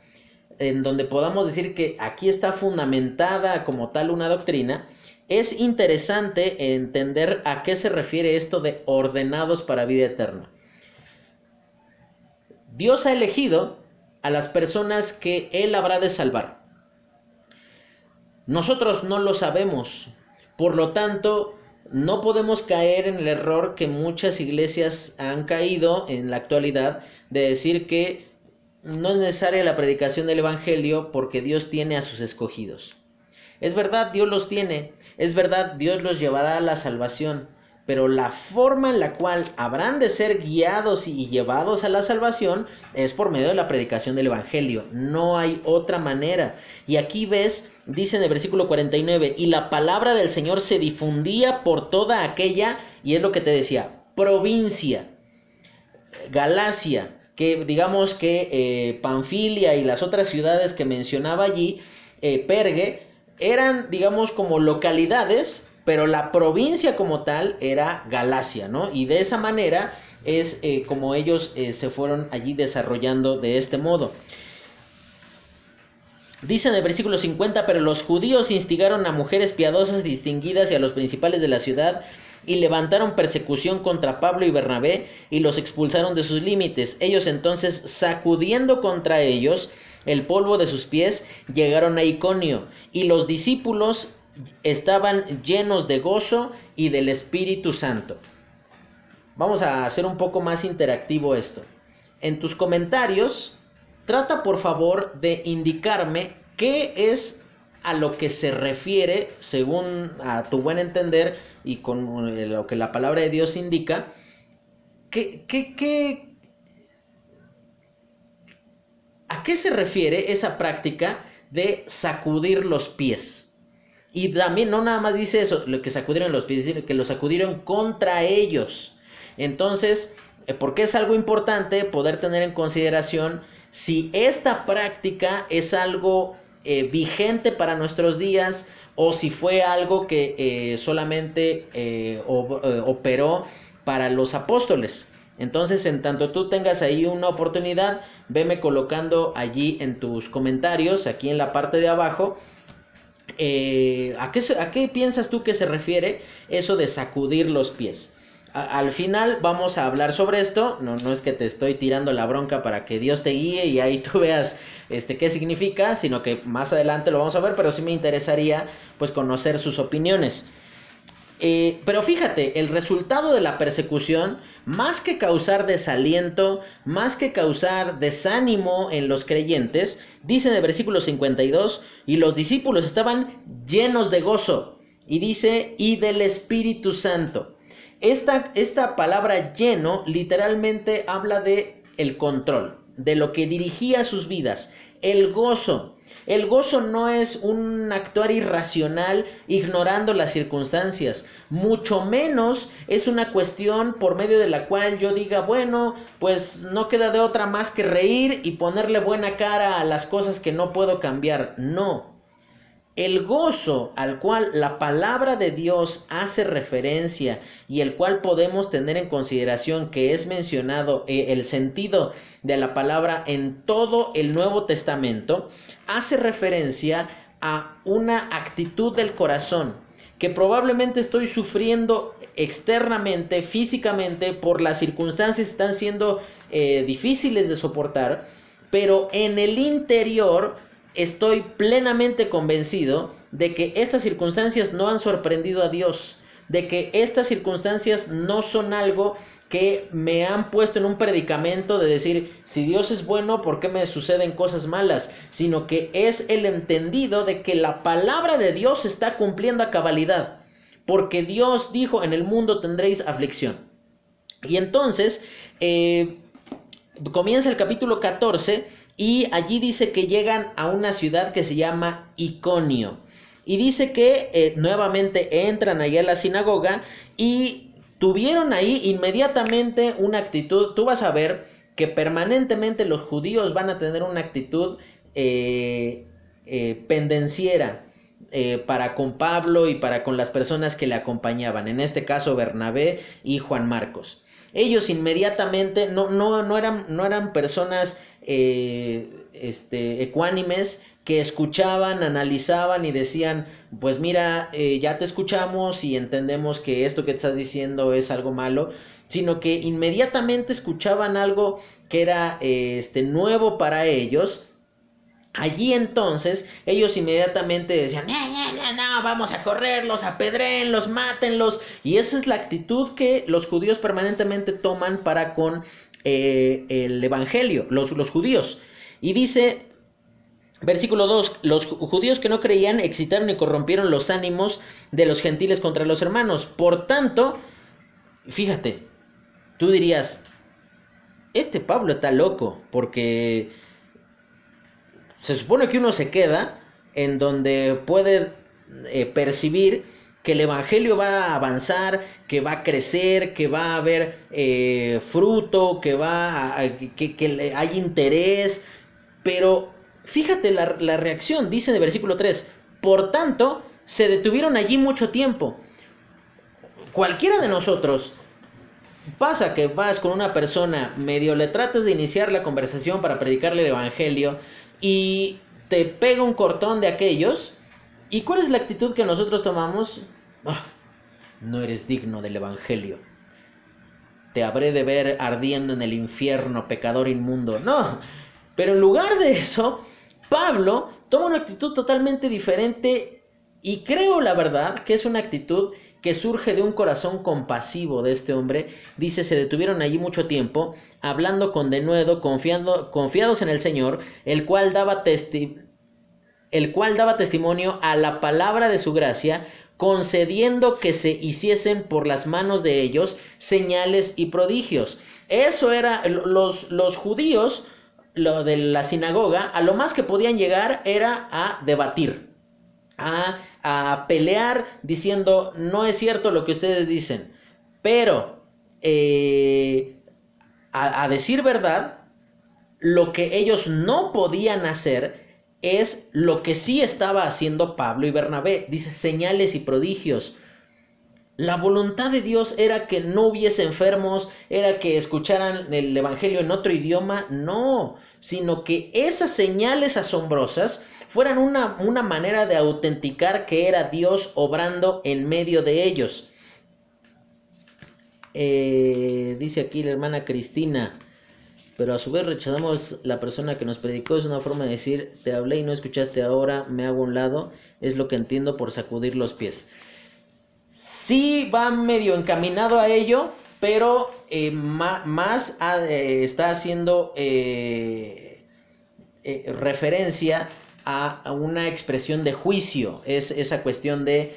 en donde podamos decir que aquí está fundamentada como tal una doctrina, es interesante entender a qué se refiere esto de ordenados para vida eterna. Dios ha elegido a las personas que Él habrá de salvar. Nosotros no lo sabemos, por lo tanto, no podemos caer en el error que muchas iglesias han caído en la actualidad de decir que no es necesaria la predicación del Evangelio porque Dios tiene a sus escogidos. Es verdad, Dios los tiene, es verdad, Dios los llevará a la salvación, pero la forma en la cual habrán de ser guiados y llevados a la salvación es por medio de la predicación del Evangelio. No hay otra manera. Y aquí ves, dice en el versículo 49, y la palabra del Señor se difundía por toda aquella, y es lo que te decía, provincia, Galacia, que digamos que eh, Panfilia y las otras ciudades que mencionaba allí, eh, Pergue, eran digamos como localidades pero la provincia como tal era Galacia, ¿no? Y de esa manera es eh, como ellos eh, se fueron allí desarrollando de este modo. Dice en el versículo 50, pero los judíos instigaron a mujeres piadosas y distinguidas y a los principales de la ciudad y levantaron persecución contra Pablo y Bernabé y los expulsaron de sus límites. Ellos entonces, sacudiendo contra ellos el polvo de sus pies, llegaron a Iconio y los discípulos estaban llenos de gozo y del Espíritu Santo. Vamos a hacer un poco más interactivo esto. En tus comentarios, trata por favor de indicarme qué es a lo que se refiere, según a tu buen entender y con lo que la palabra de Dios indica, qué, qué, qué, ¿a qué se refiere esa práctica de sacudir los pies? Y también no nada más dice eso, lo que sacudieron los pies, dice que lo sacudieron contra ellos. Entonces, eh, porque es algo importante poder tener en consideración si esta práctica es algo eh, vigente para nuestros días o si fue algo que eh, solamente operó para los apóstoles. Entonces, en tanto tú tengas ahí una oportunidad, veme colocando allí en tus comentarios, aquí en la parte de abajo, eh, ¿a, qué, ¿A qué piensas tú que se refiere eso de sacudir los pies? al final vamos a hablar sobre esto. No, no es que te estoy tirando la bronca para que Dios te guíe y ahí tú veas este, qué significa, sino que más adelante lo vamos a ver, pero sí me interesaría pues conocer sus opiniones. Eh, pero fíjate, el resultado de la persecución, más que causar desaliento, más que causar desánimo en los creyentes, dice en el versículo 52, y los discípulos estaban llenos de gozo, y dice, y del Espíritu Santo. Esta, esta palabra lleno literalmente habla de el control, de lo que dirigía sus vidas, el gozo. El gozo no es un actuar irracional ignorando las circunstancias, mucho menos es una cuestión por medio de la cual yo diga, bueno, pues no queda de otra más que reír y ponerle buena cara a las cosas que no puedo cambiar. No, el gozo al cual la palabra de Dios hace referencia y el cual podemos tener en consideración que es mencionado eh, el sentido de la palabra en todo el Nuevo Testamento, hace referencia a una actitud del corazón que probablemente estoy sufriendo externamente, físicamente, por las circunstancias que están siendo eh, difíciles de soportar, pero en el interior estoy plenamente convencido de que estas circunstancias no han sorprendido a Dios, de que estas circunstancias no son algo que me han puesto en un predicamento de decir, si Dios es bueno, ¿por qué me suceden cosas malas? Sino que es el entendido de que la palabra de Dios está cumpliendo a cabalidad, porque Dios dijo, en el mundo tendréis aflicción. Y entonces, eh, comienza el capítulo 14 y allí dice que llegan a una ciudad que se llama Iconio. Y dice que eh, nuevamente entran allá a la sinagoga y tuvieron ahí inmediatamente una actitud. Tú vas a ver que permanentemente los judíos van a tener una actitud eh, eh, pendenciera. para con Pablo y para con las personas que le acompañaban, en este caso Bernabé y Juan Marcos. Ellos inmediatamente no, no, no, eran, no eran personas eh, este, ecuánimes que escuchaban, analizaban y decían, pues mira, eh, ya te escuchamos y entendemos que esto que estás diciendo es algo malo, sino que inmediatamente escuchaban algo que era este, nuevo para ellos. Allí entonces ellos inmediatamente decían, vamos a correrlos, apedrenlos, mátenlos. Y esa es la actitud que los judíos permanentemente toman para con eh, el Evangelio, los, los judíos. Y dice, versículo 2, los judíos que no creían excitaron y corrompieron los ánimos de los gentiles contra los hermanos. Por tanto, fíjate, tú dirías, este Pablo está loco, porque se supone que uno se queda en donde puede eh, percibir que el Evangelio va a avanzar, que va a crecer, que va a haber eh, fruto, que, va a, que, hay interés. Pero fíjate la, la reacción, dice en el versículo 3, por tanto, se detuvieron allí mucho tiempo. Cualquiera de nosotros pasa que vas con una persona, medio le tratas de iniciar la conversación para predicarle el Evangelio y te pega un cortón de aquellos. ¿Y cuál es la actitud que nosotros tomamos? Ah, no eres digno del Evangelio. Te habré de ver ardiendo en el infierno, pecador inmundo. No, pero en lugar de eso, Pablo toma una actitud totalmente diferente y creo la verdad que es una actitud que surge de un corazón compasivo de este hombre. Dice, se detuvieron allí mucho tiempo, hablando con denuedo, confiando, confiados en el Señor, el cual daba el cual daba testimonio a la palabra de su gracia, concediendo que se hiciesen por las manos de ellos señales y prodigios. Eso era, los, los judíos lo de la sinagoga, a lo más que podían llegar era a debatir, a, a pelear diciendo, no es cierto lo que ustedes dicen, pero eh, a, a decir verdad, lo que ellos no podían hacer es lo que sí estaba haciendo Pablo y Bernabé. Dice señales y prodigios. La voluntad de Dios era que no hubiese enfermos, era que escucharan el Evangelio en otro idioma, no, sino que esas señales asombrosas fueran una, una manera de autenticar que era Dios obrando en medio de ellos. Eh, dice aquí la hermana Cristina, pero a su vez rechazamos la persona que nos predicó. Es una forma de decir, te hablé y no escuchaste ahora, me hago a un lado. Es lo que entiendo por sacudir los pies. sí va medio encaminado a ello, pero eh, más eh, está haciendo eh, referencia a, una expresión de juicio, es esa cuestión de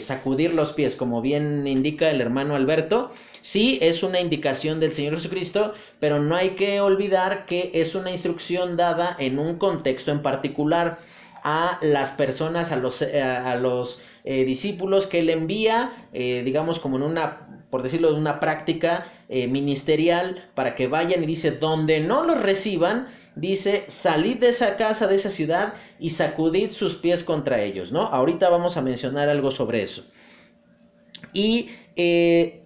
sacudir los pies, como bien indica el hermano Alberto. Sí, es una indicación del Señor Jesucristo, pero no hay que olvidar que es una instrucción dada en un contexto en particular a las personas, a los, a los eh, discípulos que él envía, eh, digamos como en una, por decirlo, de una práctica eh, ministerial para que vayan y dice, donde no los reciban, dice, salid de esa casa, de esa ciudad y sacudid sus pies contra ellos, ¿no? Ahorita vamos a mencionar algo sobre eso. Y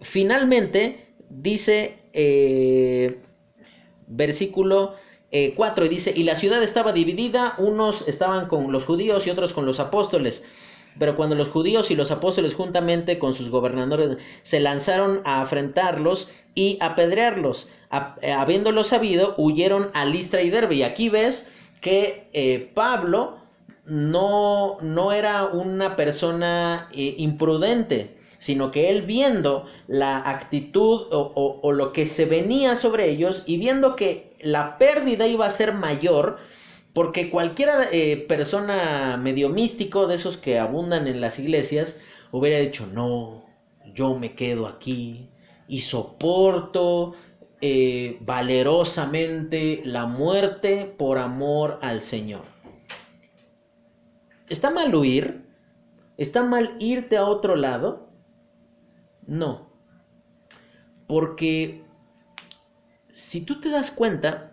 finalmente dice, versículo 4 y dice, y la ciudad estaba dividida, unos estaban con los judíos y otros con los apóstoles. Pero cuando los judíos y los apóstoles juntamente con sus gobernadores se lanzaron a afrentarlos y apedrearlos, eh, habiéndolo sabido, huyeron a Listra y Derbe. Y aquí ves que eh, Pablo no, no, era una persona eh, imprudente, sino que él viendo la actitud o, o, lo que se venía sobre ellos y viendo que la pérdida iba a ser mayor, porque cualquier eh, persona medio místico de esos que abundan en las iglesias hubiera dicho, no, yo me quedo aquí y soporto eh, valerosamente la muerte por amor al Señor. ¿Está mal huir? ¿Está mal irte a otro lado? No. Porque si tú te das cuenta,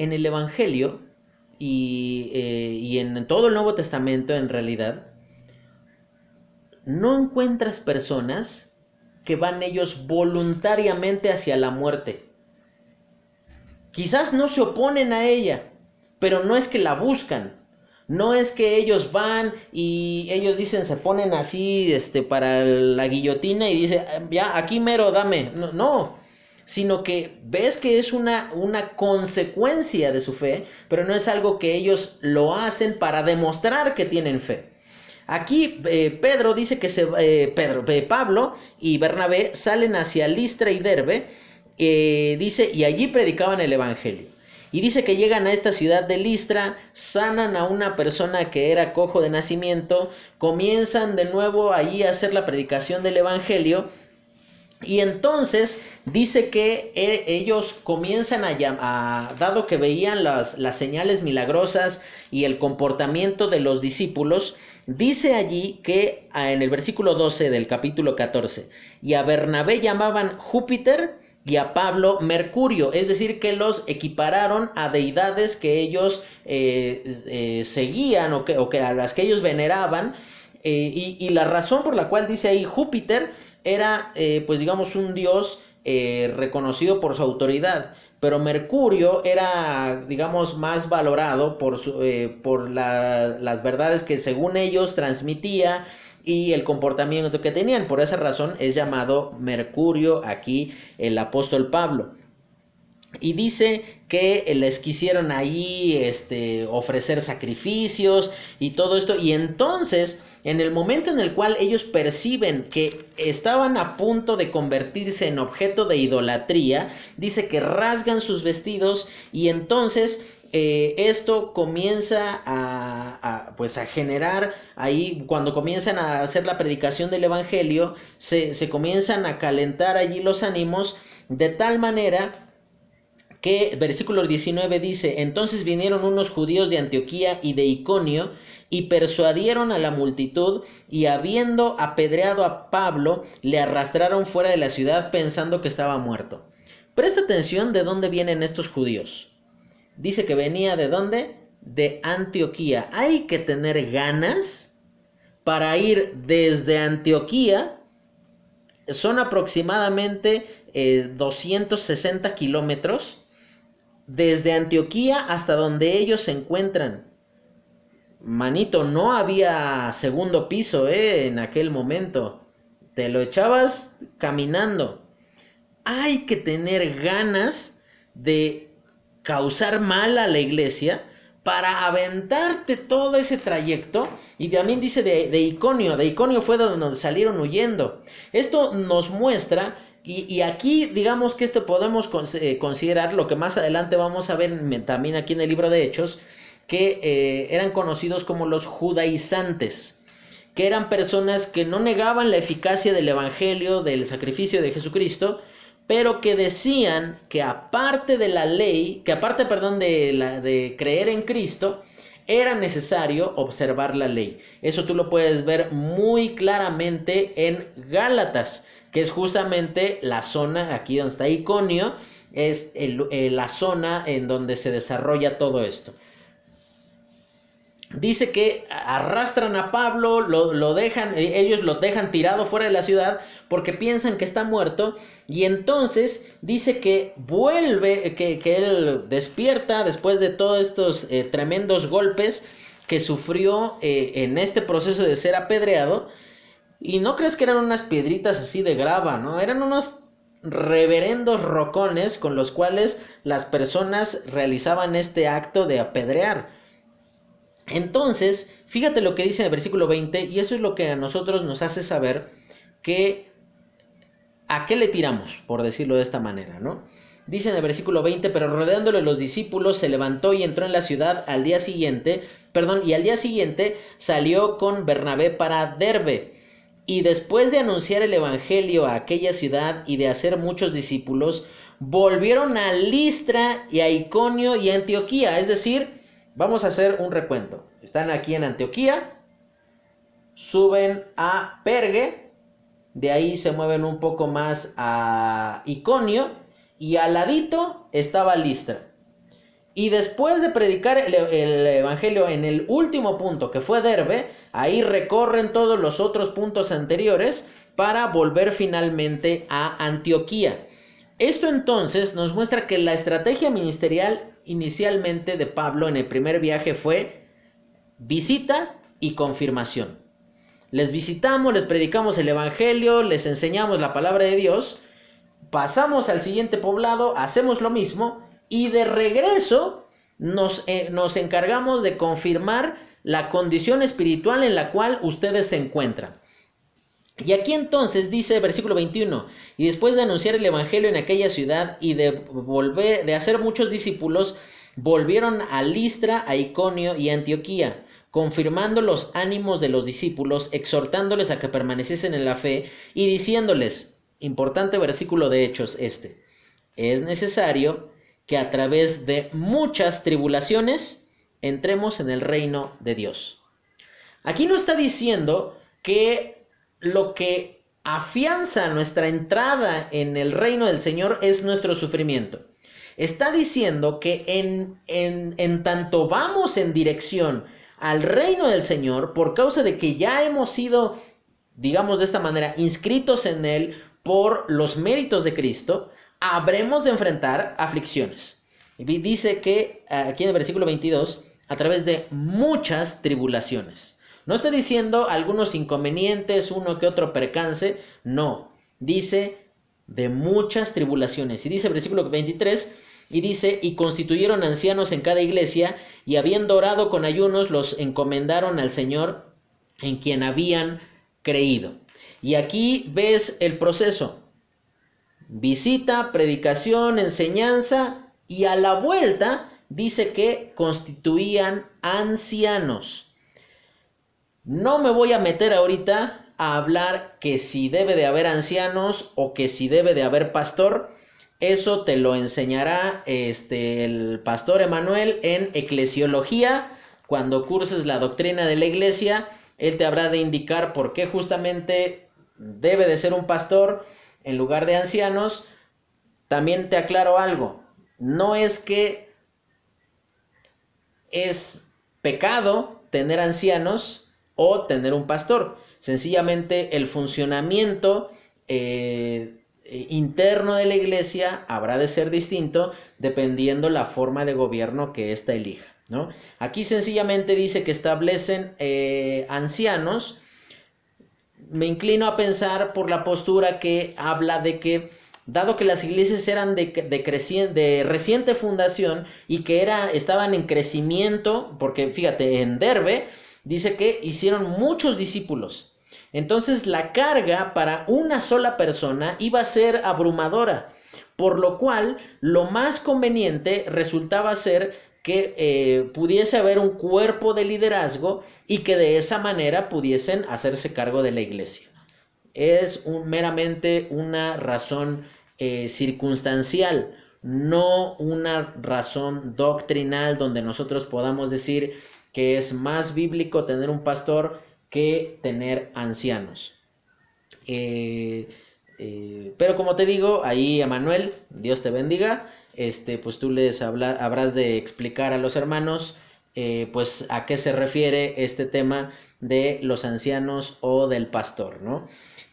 en el Evangelio y, eh, y en todo el Nuevo Testamento en realidad, no encuentras personas que van ellos voluntariamente hacia la muerte. Quizás no se oponen a ella, pero no es que la buscan. No es que ellos van y ellos dicen, se ponen así este, para la guillotina y dicen, ya, aquí mero, dame. No, no, sino que ves que es una, una consecuencia de su fe, pero no es algo que ellos lo hacen para demostrar que tienen fe. Aquí eh, Pedro dice que se, eh, Pedro, eh, Pablo y Bernabé salen hacia Listra y Derbe, dice, y allí predicaban el Evangelio. Y dice que llegan a esta ciudad de Listra, sanan a una persona que era cojo de nacimiento, comienzan de nuevo allí a hacer la predicación del Evangelio y entonces dice que e, ellos comienzan a, llamar, dado que veían las, las, señales milagrosas y el comportamiento de los discípulos, dice allí que ah, en el versículo 12 del capítulo 14, y a Bernabé llamaban Júpiter y a Pablo Mercurio, es decir, que los equipararon a deidades que ellos eh, eh, seguían o que, o que, a las que ellos veneraban. Eh, y, la razón por la cual dice ahí Júpiter era, eh, pues digamos, un dios eh, reconocido por su autoridad, pero Mercurio era, digamos, más valorado por, su, por la, las verdades que según ellos transmitía y el comportamiento que tenían. Por esa razón es llamado Mercurio aquí el apóstol Pablo. Y dice que les quisieron ahí este, ofrecer sacrificios y todo esto. Y entonces en el momento en el cual ellos perciben que estaban a punto de convertirse en objeto de idolatría, dice que rasgan sus vestidos y entonces eh, esto comienza a, pues a generar ahí, cuando comienzan a hacer la predicación del Evangelio, se, se comienzan a calentar allí los ánimos de tal manera que versículo 19 dice, entonces vinieron unos judíos de Antioquía y de Iconio y persuadieron a la multitud y habiendo apedreado a Pablo, le arrastraron fuera de la ciudad pensando que estaba muerto. Presta atención de dónde vienen estos judíos. Dice que venía de dónde? De Antioquía. Hay que tener ganas para ir desde Antioquía. Son aproximadamente 260 eh, kilómetros desde Antioquía hasta donde ellos se encuentran. Manito, no había segundo piso ¿eh? en aquel momento. Te lo echabas caminando. Hay que tener ganas de causar mal a la iglesia para aventarte todo ese trayecto. Y también dice de, de Iconio, de Iconio fue donde salieron huyendo. Esto nos muestra y, aquí digamos que esto podemos eh, considerar lo que más adelante vamos a ver también aquí en el libro de Hechos, que eh, eran conocidos como los judaizantes, que eran personas que no negaban la eficacia del Evangelio, del sacrificio de Jesucristo, pero que decían que aparte de la ley, que aparte, perdón, de, la, de creer en Cristo, era necesario observar la ley. Eso tú lo puedes ver muy claramente en Gálatas que es justamente la zona, aquí donde está Iconio, es eh, la zona en donde se desarrolla todo esto. Dice que arrastran a Pablo, lo, dejan, eh, ellos lo dejan tirado fuera de la ciudad porque piensan que está muerto y entonces dice que vuelve, que, él despierta después de todos estos eh, tremendos golpes que sufrió en este proceso de ser apedreado y no crees que eran unas piedritas así de grava, ¿no? Eran unos reverendos rocones con los cuales las personas realizaban este acto de apedrear. Entonces, fíjate lo que dice en el versículo 20, y eso es lo que a nosotros nos hace saber que a qué le tiramos, por decirlo de esta manera, ¿no? Dice en el versículo 20, pero rodeándole los discípulos se levantó y entró en la ciudad al día siguiente, perdón, y al día siguiente salió con Bernabé para Derbe y después de anunciar el Evangelio a aquella ciudad y de hacer muchos discípulos, volvieron a Listra y a Iconio y a Antioquía. Es decir, vamos a hacer un recuento. Están aquí en Antioquía, suben a Pergue, de ahí se mueven un poco más a Iconio y al ladito estaba Listra. Y después de predicar el, Evangelio en el último punto, que fue Derbe, ahí recorren todos los otros puntos anteriores para volver finalmente a Antioquía. Esto entonces nos muestra que la estrategia ministerial inicialmente de Pablo en el primer viaje fue visita y confirmación. Les visitamos, les predicamos el Evangelio, les enseñamos la palabra de Dios, pasamos al siguiente poblado, hacemos lo mismo y de regreso nos, eh, nos encargamos de confirmar la condición espiritual en la cual ustedes se encuentran. Y aquí entonces dice versículo 21, y después de anunciar el evangelio en aquella ciudad y de volver de hacer muchos discípulos, volvieron a Listra, a Iconio y a Antioquía, confirmando los ánimos de los discípulos, exhortándoles a que permaneciesen en la fe y diciéndoles, importante versículo de Hechos este, es necesario que a través de muchas tribulaciones entremos en el reino de Dios. Aquí no está diciendo que lo que afianza nuestra entrada en el reino del Señor es nuestro sufrimiento. Está diciendo que en, en, en tanto vamos en dirección al reino del Señor, por causa de que ya hemos sido, digamos de esta manera, inscritos en Él por los méritos de Cristo, habremos de enfrentar aflicciones. Dice que aquí en el versículo 22, a través de muchas tribulaciones. No está diciendo algunos inconvenientes, uno que otro percance, no. Dice de muchas tribulaciones. Y dice el versículo 23, y dice, y constituyeron ancianos en cada iglesia, y habiendo orado con ayunos, los encomendaron al Señor en quien habían creído. Y aquí ves el proceso visita, predicación, enseñanza y a la vuelta dice que constituían ancianos. No me voy a meter ahorita a hablar que si debe de haber ancianos o que si debe de haber pastor. Eso te lo enseñará este, el pastor Emanuel en Eclesiología. Cuando curses la doctrina de la iglesia, él te habrá de indicar por qué justamente debe de ser un pastor en lugar de ancianos, también te aclaro algo. No es que es pecado tener ancianos o tener un pastor. Sencillamente el funcionamiento eh, interno de la iglesia habrá de ser distinto dependiendo la forma de gobierno que ésta elija. ¿no? Aquí sencillamente dice que establecen eh, ancianos me inclino a pensar por la postura que habla de que dado que las iglesias eran de, de reciente fundación y que estaban en crecimiento, porque fíjate, en Derbe dice que hicieron muchos discípulos. Entonces la carga para una sola persona iba a ser abrumadora, por lo cual lo más conveniente resultaba ser que eh, pudiese haber un cuerpo de liderazgo y que de esa manera pudiesen hacerse cargo de la iglesia. Es un, meramente una razón eh, circunstancial, no una razón doctrinal donde nosotros podamos decir que es más bíblico tener un pastor que tener ancianos. Eh, pero como te digo, ahí Emanuel, Dios te bendiga, este, pues tú les habrás de explicar a los hermanos, eh, pues a qué se refiere este tema de los ancianos o del pastor, ¿no?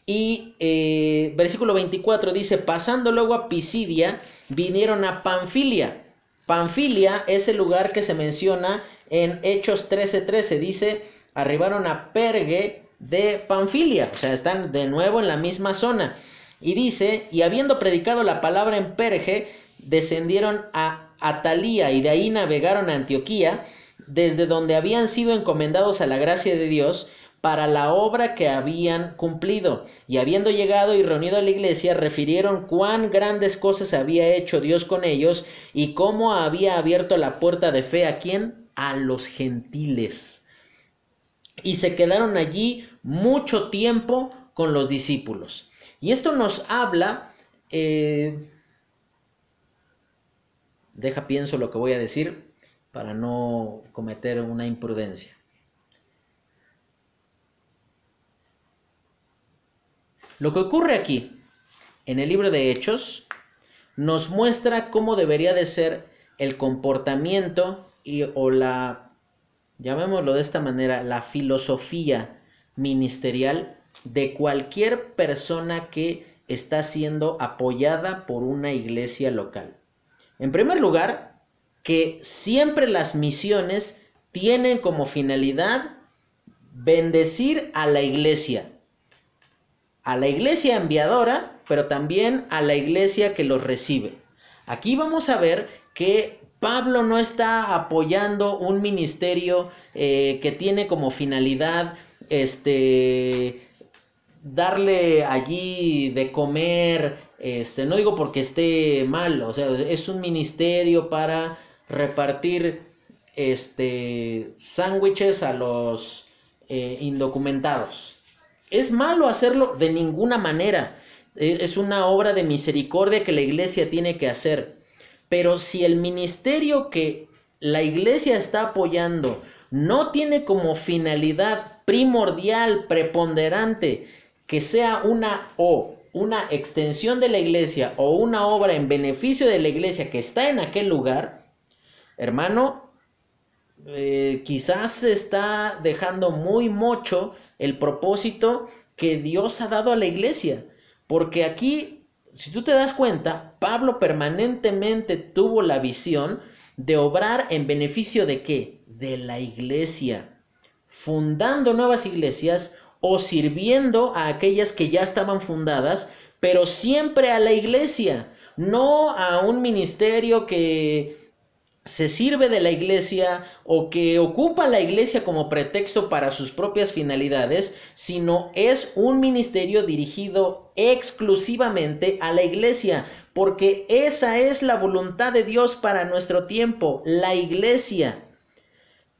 Y eh, versículo 24 dice, pasando luego a Pisidia, vinieron a Panfilia. Panfilia es el lugar que se menciona en Hechos 13:13. Dice, arribaron a Pergue de Panfilia. O sea, están de nuevo en la misma zona. Y dice, y habiendo predicado la palabra en Perge, descendieron a Atalía y de ahí navegaron a Antioquía, desde donde habían sido encomendados a la gracia de Dios para la obra que habían cumplido. Y habiendo llegado y reunido a la iglesia, refirieron cuán grandes cosas había hecho Dios con ellos y cómo había abierto la puerta de fe a quién? A los gentiles. Y se quedaron allí mucho tiempo con los discípulos. Y esto nos habla eh, Deja pienso lo que voy a decir para no cometer una imprudencia. Lo que ocurre aquí, en el libro de Hechos, nos muestra cómo debería de ser el comportamiento y, o la, llamémoslo de esta manera, la filosofía ministerial de cualquier persona que está siendo apoyada por una iglesia local. En primer lugar, que siempre las misiones tienen como finalidad bendecir a la iglesia, a la iglesia enviadora, pero también a la iglesia que los recibe. Aquí vamos a ver que Pablo no está apoyando un ministerio eh, que tiene como finalidad este darle allí de comer este, no digo porque esté mal, o sea, es un ministerio para repartir este, sándwiches a los eh, indocumentados. Es malo hacerlo de ninguna manera. E, es una obra de misericordia que la iglesia tiene que hacer. Pero si el ministerio que la iglesia está apoyando no tiene como finalidad primordial, preponderante, que sea una o una extensión de la iglesia o una obra en beneficio de la iglesia que está en aquel lugar, hermano, eh, quizás está dejando muy mucho el propósito que Dios ha dado a la iglesia. Porque aquí, si tú te das cuenta, Pablo permanentemente tuvo la visión de obrar en beneficio de qué? De la iglesia. Fundando nuevas iglesias o sirviendo a aquellas que ya estaban fundadas, pero siempre a la iglesia, no a un ministerio que se sirve de la iglesia o que ocupa la iglesia como pretexto para sus propias finalidades, sino es un ministerio dirigido exclusivamente a la iglesia, porque esa es la voluntad de Dios para nuestro tiempo, la iglesia.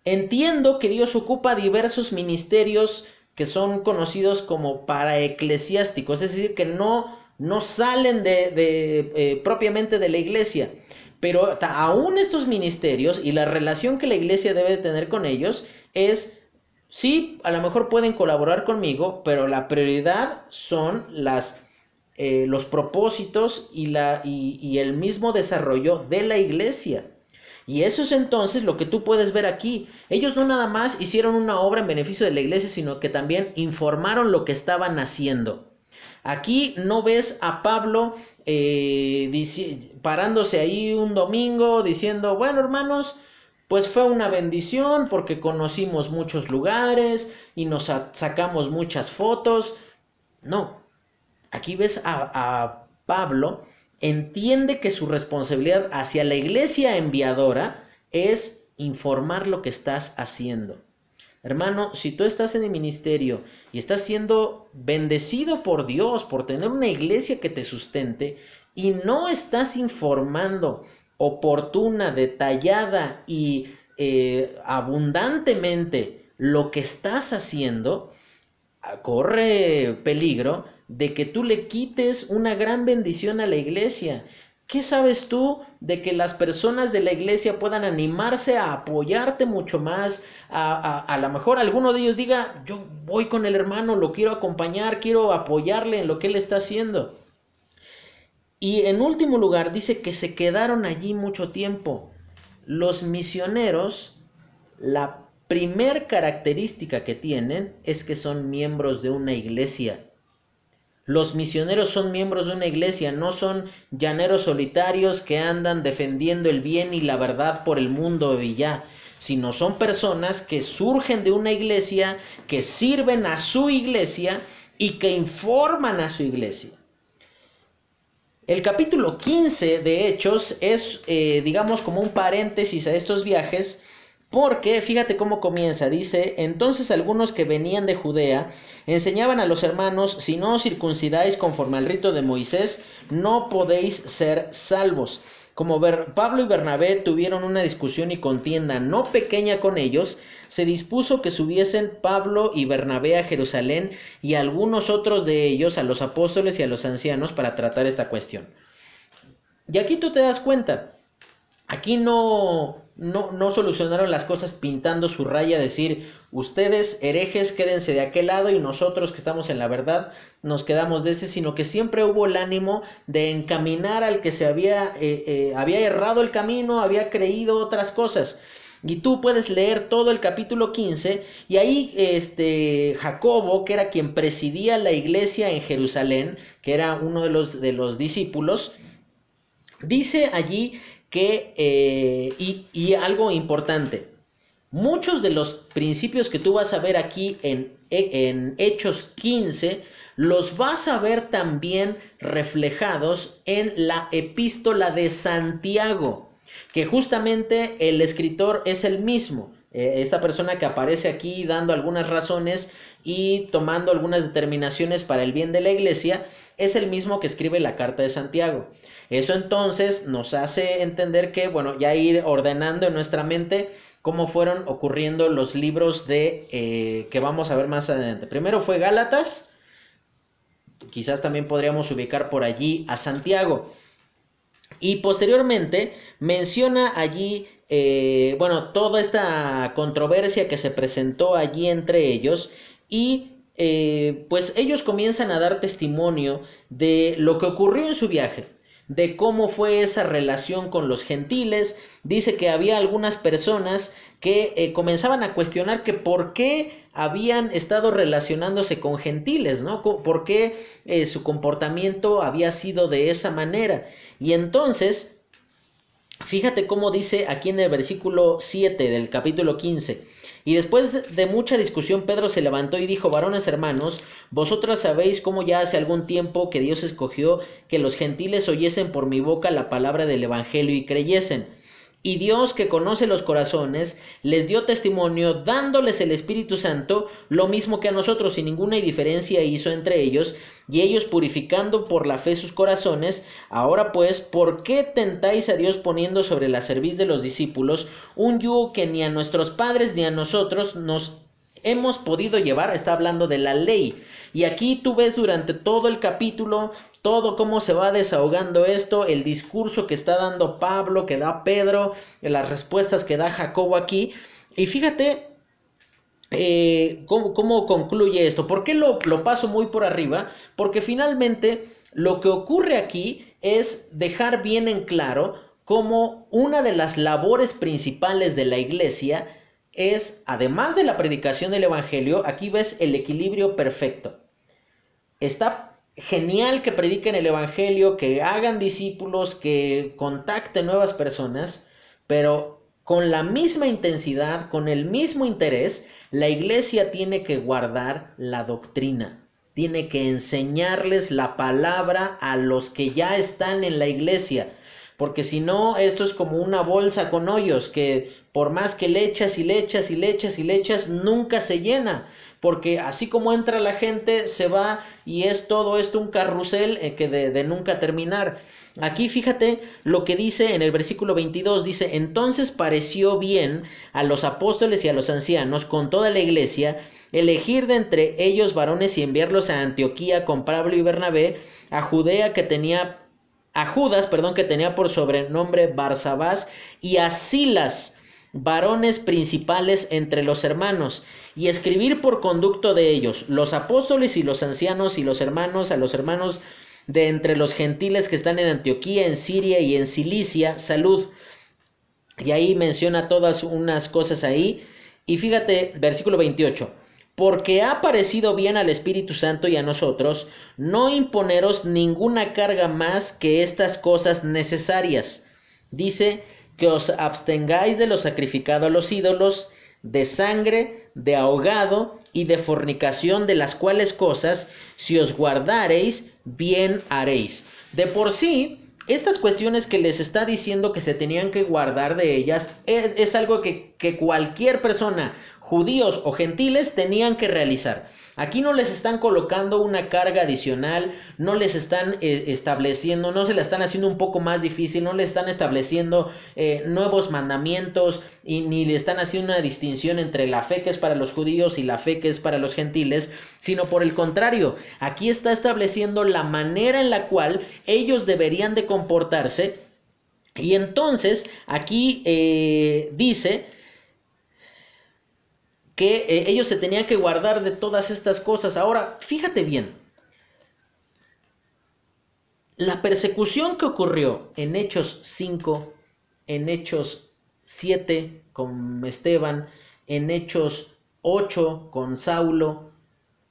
Entiendo que Dios ocupa diversos ministerios que son conocidos como paraeclesiásticos, es decir, que no, no salen de, eh, propiamente de la iglesia. Pero aún estos ministerios y la relación que la iglesia debe tener con ellos es, sí, a lo mejor pueden colaborar conmigo, pero la prioridad son las, eh, los propósitos y, la, y el mismo desarrollo de la iglesia. Y eso es entonces lo que tú puedes ver aquí. Ellos no nada más hicieron una obra en beneficio de la iglesia, sino que también informaron lo que estaban haciendo. Aquí no ves a Pablo eh, parándose ahí un domingo diciendo, bueno hermanos, pues fue una bendición porque conocimos muchos lugares y nos sacamos muchas fotos. No, aquí ves a Pablo entiende que su responsabilidad hacia la iglesia enviadora es informar lo que estás haciendo. Hermano, si tú estás en el ministerio y estás siendo bendecido por Dios por tener una iglesia que te sustente y no estás informando oportuna, detallada y eh, abundantemente lo que estás haciendo, corre peligro de que tú le quites una gran bendición a la iglesia. ¿Qué sabes tú de que las personas de la iglesia puedan animarse a apoyarte mucho más? A, a, lo mejor alguno de ellos diga, yo voy con el hermano, lo quiero acompañar, quiero apoyarle en lo que él está haciendo. Y en último lugar dice que se quedaron allí mucho tiempo. Los misioneros, la primer característica que tienen es que son miembros de una iglesia. Los misioneros son miembros de una iglesia, no son llaneros solitarios que andan defendiendo el bien y la verdad por el mundo y ya, sino son personas que surgen de una iglesia, que sirven a su iglesia y que informan a su iglesia. El capítulo 15 de Hechos es, eh, digamos, como un paréntesis a estos viajes porque fíjate cómo comienza, dice, entonces algunos que venían de Judea enseñaban a los hermanos, si no os circuncidáis conforme al rito de Moisés, no podéis ser salvos. Como Pablo y Bernabé tuvieron una discusión y contienda no pequeña con ellos, se dispuso que subiesen Pablo y Bernabé a Jerusalén y algunos otros de ellos a los apóstoles y a los ancianos para tratar esta cuestión. Y aquí tú te das cuenta, Aquí no, no, no, solucionaron las cosas pintando su raya, decir, ustedes herejes quédense de aquel lado y nosotros que estamos en la verdad nos quedamos de este, sino que siempre hubo el ánimo de encaminar al que se había, eh, eh, había errado el camino, había creído otras cosas. Y tú puedes leer todo el capítulo 15 y ahí este Jacobo, que era quien presidía la iglesia en Jerusalén, que era uno de los, de los discípulos, dice allí que, eh, y, algo importante, muchos de los principios que tú vas a ver aquí en, en Hechos 15, los vas a ver también reflejados en la epístola de Santiago, que justamente el escritor es el mismo. Eh, esta persona que aparece aquí dando algunas razones y tomando algunas determinaciones para el bien de la iglesia, es el mismo que escribe la carta de Santiago. Eso entonces nos hace entender que, bueno, ya ir ordenando en nuestra mente cómo fueron ocurriendo los libros de eh, que vamos a ver más adelante. Primero fue Gálatas, quizás también podríamos ubicar por allí a Santiago. Y posteriormente menciona allí, eh, bueno, toda esta controversia que se presentó allí entre ellos y eh, pues ellos comienzan a dar testimonio de lo que ocurrió en su viaje de cómo fue esa relación con los gentiles. Dice que había algunas personas que eh, comenzaban a cuestionar que por qué habían estado relacionándose con gentiles, ¿no? ¿Por qué eh, su comportamiento había sido de esa manera? Y entonces, fíjate cómo dice aquí en el versículo 7 del capítulo 15. Y después de mucha discusión, Pedro se levantó y dijo, varones hermanos, vosotros sabéis cómo ya hace algún tiempo que Dios escogió que los gentiles oyesen por mi boca la palabra del Evangelio y creyesen. Y Dios que conoce los corazones les dio testimonio dándoles el Espíritu Santo, lo mismo que a nosotros, sin ninguna diferencia hizo entre ellos, y ellos purificando por la fe sus corazones. Ahora pues, ¿por qué tentáis a Dios poniendo sobre la cerviz de los discípulos un yugo que ni a nuestros padres ni a nosotros nos hemos podido llevar, está hablando de la ley. Y aquí tú ves durante todo el capítulo todo cómo se va desahogando esto, el discurso que está dando Pablo, que da Pedro, las respuestas que da Jacobo aquí. Y fíjate eh, ¿cómo, concluye esto. ¿Por qué lo, lo paso muy por arriba? Porque finalmente lo que ocurre aquí es dejar bien en claro cómo una de las labores principales de la iglesia es, además de la predicación del Evangelio, aquí ves el equilibrio perfecto. Está genial que prediquen el Evangelio, que hagan discípulos, que contacten nuevas personas, pero con la misma intensidad, con el mismo interés, la iglesia tiene que guardar la doctrina. tiene que enseñarles la palabra a los que ya están en la iglesia. Porque si no, esto es como una bolsa con hoyos que por más que le echas y le echas y le echas y le echas, nunca se llena. Porque así como entra la gente, se va y es todo esto un carrusel eh, que de, de nunca terminar. Aquí fíjate lo que dice en el versículo 22, dice, entonces pareció bien a los apóstoles y a los ancianos con toda la iglesia elegir de entre ellos varones y enviarlos a Antioquía con Pablo y Bernabé, a Judea que tenía a Judas, perdón, que tenía por sobrenombre Barsabás y a Silas, varones principales entre los hermanos, y escribir por conducto de ellos, los apóstoles y los ancianos y los hermanos, a los hermanos de entre los gentiles que están en Antioquía, en Siria y en Cilicia, salud. Y ahí menciona todas unas cosas ahí. Y fíjate, versículo 28 porque ha parecido bien al Espíritu Santo y a nosotros no imponeros ninguna carga más que estas cosas necesarias. Dice que os abstengáis de lo sacrificado a los ídolos, de sangre, de ahogado y de fornicación, de las cuales cosas, si os guardareis, bien haréis. De por sí, estas cuestiones que les está diciendo que se tenían que guardar de ellas es, es algo que, que cualquier persona judíos o gentiles tenían que realizar. Aquí no les están colocando una carga adicional, no les están eh, estableciendo, no se la están haciendo un poco más difícil, no les están estableciendo eh, nuevos mandamientos y ni le están haciendo una distinción entre la fe que es para los judíos y la fe que es para los gentiles, sino por el contrario, aquí está estableciendo la manera en la cual ellos deberían de comportarse. Y entonces aquí eh, dice que eh, ellos se tenían que guardar de todas estas cosas. Ahora, fíjate bien, la persecución que ocurrió en Hechos 5, en Hechos 7 con Esteban, en Hechos 8 con Saulo,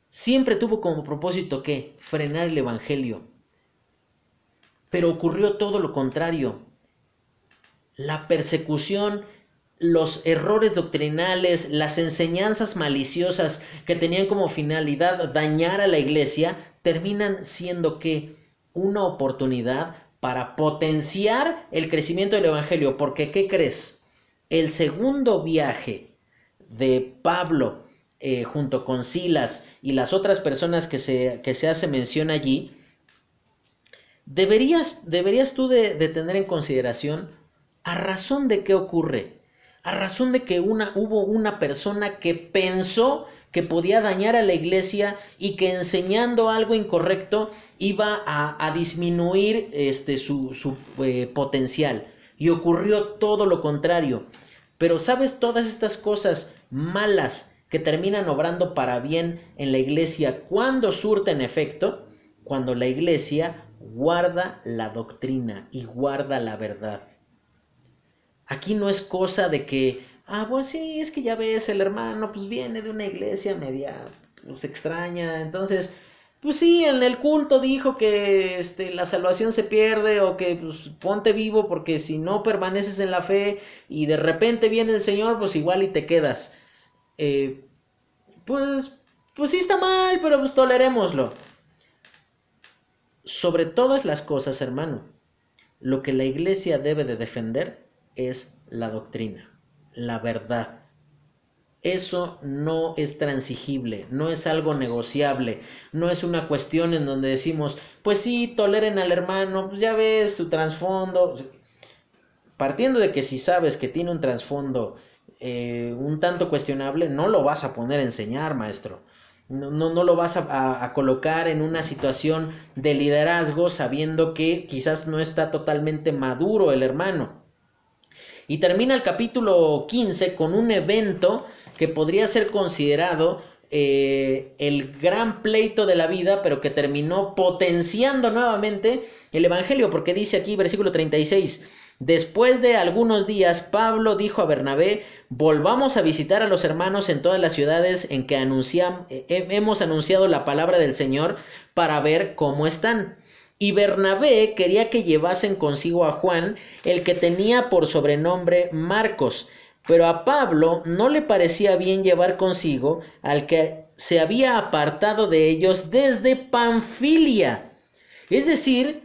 siempre tuvo como propósito que frenar el Evangelio. Pero ocurrió todo lo contrario. La persecución los errores doctrinales, las enseñanzas maliciosas que tenían como finalidad dañar a la iglesia, terminan siendo que una oportunidad para potenciar el crecimiento del Evangelio. Porque, ¿qué crees? El segundo viaje de Pablo eh, junto con Silas y las otras personas que se, que se hace mención allí, deberías, deberías tú de, tener en consideración a razón de qué ocurre a razón de que una, hubo una persona que pensó que podía dañar a la iglesia y que enseñando algo incorrecto iba a, disminuir este, su, su eh, potencial. Y ocurrió todo lo contrario. Pero sabes, todas estas cosas malas que terminan obrando para bien en la iglesia, ¿cuándo surten efecto? Cuando la iglesia guarda la doctrina y guarda la verdad. Aquí no es cosa de que, ah, pues sí, es que ya ves, el hermano pues viene de una iglesia media, pues extraña, entonces, pues sí, en el culto dijo que este, la salvación se pierde o que pues, ponte vivo porque si no permaneces en la fe y de repente viene el Señor, pues igual y te quedas. Eh, pues, pues sí está mal, pero pues tolerémoslo. Sobre todas las cosas, hermano, lo que la iglesia debe de defender es la doctrina, la verdad. Eso no es transigible, no es algo negociable, no es una cuestión en donde decimos, pues sí, toleren al hermano, pues ya ves su trasfondo. Partiendo de que si sabes que tiene un trasfondo eh, un tanto cuestionable, no lo vas a poner a enseñar, maestro. No, no, no lo vas a, a, colocar en una situación de liderazgo sabiendo que quizás no está totalmente maduro el hermano. Y termina el capítulo 15 con un evento que podría ser considerado eh, el gran pleito de la vida, pero que terminó potenciando nuevamente el Evangelio, porque dice aquí, versículo 36, después de algunos días, Pablo dijo a Bernabé, volvamos a visitar a los hermanos en todas las ciudades en que eh, hemos anunciado la palabra del Señor para ver cómo están. Y Bernabé quería que llevasen consigo a Juan, el que tenía por sobrenombre Marcos, Pero a Pablo no le parecía bien llevar consigo al que se había apartado de ellos desde Panfilia. Es decir,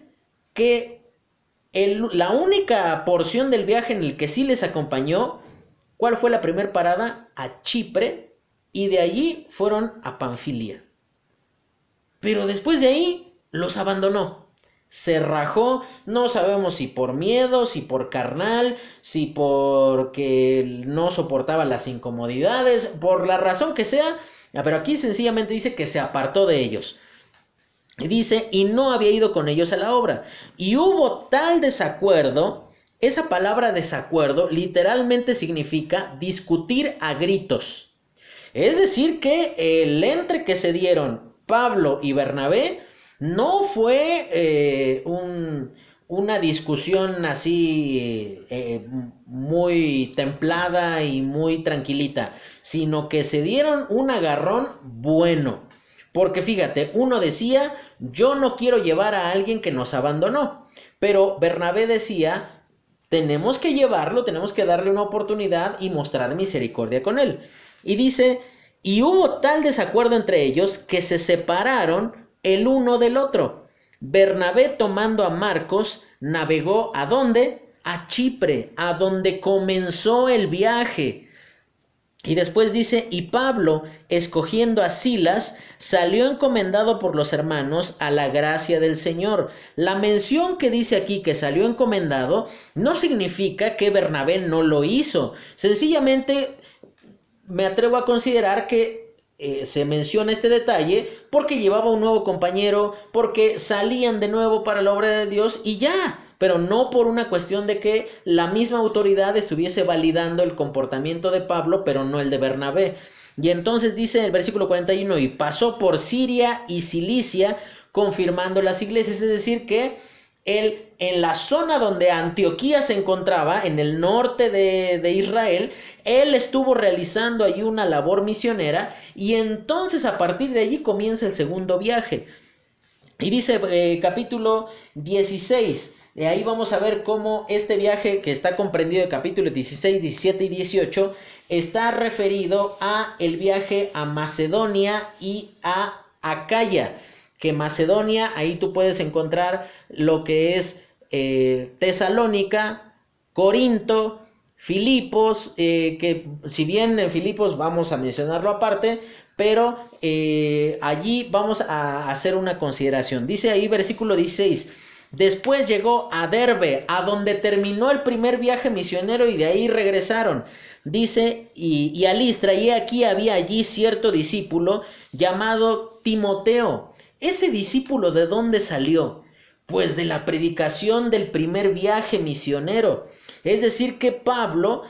que la única porción del viaje en el que sí les acompañó, ¿cuál fue la primera parada? A Chipre y de allí fueron a Panfilia. Pero después de ahí los abandonó. Se rajó, no sabemos si por miedo, si por carnal, si porque no soportaba las incomodidades, por la razón que sea, pero aquí sencillamente dice que se apartó de ellos. Y dice, y no había ido con ellos a la obra. Y hubo tal desacuerdo, esa palabra desacuerdo literalmente significa discutir a gritos. Es decir, que el entre que se dieron Pablo y Bernabé no fue eh, una discusión así eh, muy templada y muy tranquilita, sino que se dieron un agarrón bueno. Porque fíjate, uno decía, yo no quiero llevar a alguien que nos abandonó, pero Bernabé decía, tenemos que llevarlo, tenemos que darle una oportunidad y mostrar misericordia con él. Y dice, y hubo tal desacuerdo entre ellos que se separaron el uno del otro. Bernabé tomando a Marcos navegó a dónde? A Chipre, a donde comenzó el viaje. Y después dice, y Pablo, escogiendo a Silas, salió encomendado por los hermanos a la gracia del Señor. La mención que dice aquí que salió encomendado no significa que Bernabé no lo hizo. Sencillamente me atrevo a considerar que eh, se menciona este detalle porque llevaba un nuevo compañero, porque salían de nuevo para la obra de Dios y ya, pero no por una cuestión de que la misma autoridad estuviese validando el comportamiento de Pablo, pero no el de Bernabé. Y entonces dice el versículo 41, y pasó por Siria y Cilicia, confirmando las iglesias, es decir, que él, en la zona donde Antioquía se encontraba, en el norte de, Israel, él estuvo realizando allí una labor misionera y entonces a partir de allí comienza el segundo viaje. Y dice eh, capítulo 16, de ahí vamos a ver cómo este viaje que está comprendido de capítulos 16, 17 y 18 está referido a el viaje a Macedonia y a Acaya que Macedonia, ahí tú puedes encontrar lo que es eh, Tesalónica, Corinto, Filipos, eh, que si bien en Filipos vamos a mencionarlo aparte, pero eh, allí vamos a hacer una consideración. Dice ahí versículo 16. Después llegó a Derbe, a donde terminó el primer viaje misionero y de ahí regresaron. Dice, y, y a Listra, y aquí había allí cierto discípulo llamado Timoteo, ¿Ese discípulo de dónde salió? Pues de la predicación del primer viaje misionero. Es decir, que Pablo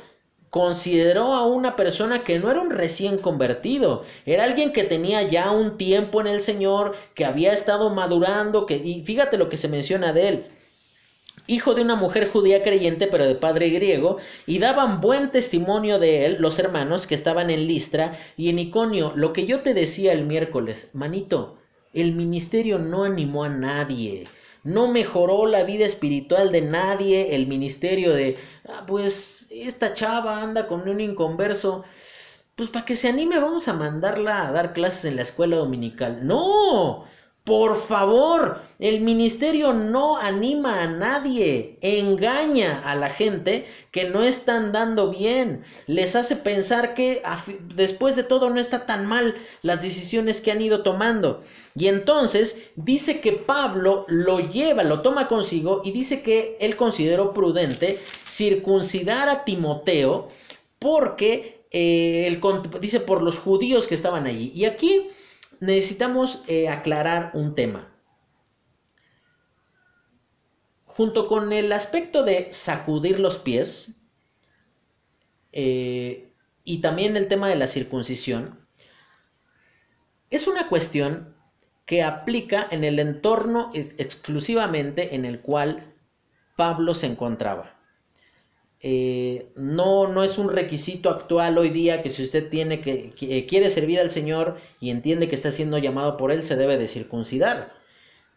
consideró a una persona que no era un recién convertido, era alguien que tenía ya un tiempo en el Señor, que había estado madurando, que, y fíjate lo que se menciona de él, hijo de una mujer judía creyente pero de padre griego, y daban buen testimonio de él los hermanos que estaban en Listra y en Iconio, lo que yo te decía el miércoles, manito, el ministerio no animó a nadie, no mejoró la vida espiritual de nadie, el ministerio de, ah, pues esta chava anda con un inconverso, pues para que se anime vamos a mandarla a dar clases en la escuela dominical. No, por favor, el ministerio no anima a nadie, engaña a la gente que no están dando bien, les hace pensar que después de todo no está tan mal las decisiones que han ido tomando. Y entonces dice que Pablo lo lleva, lo toma consigo y dice que él consideró prudente circuncidar a Timoteo porque eh, dice por los judíos que estaban allí. Y aquí necesitamos eh, aclarar un tema. Junto con el aspecto de sacudir los pies eh, y también el tema de la circuncisión, es una cuestión que aplica en el entorno exclusivamente en el cual Pablo se encontraba. Eh, no, no es un requisito actual hoy día que si usted tiene que, quiere servir al Señor y entiende que está siendo llamado por Él, se debe de circuncidar.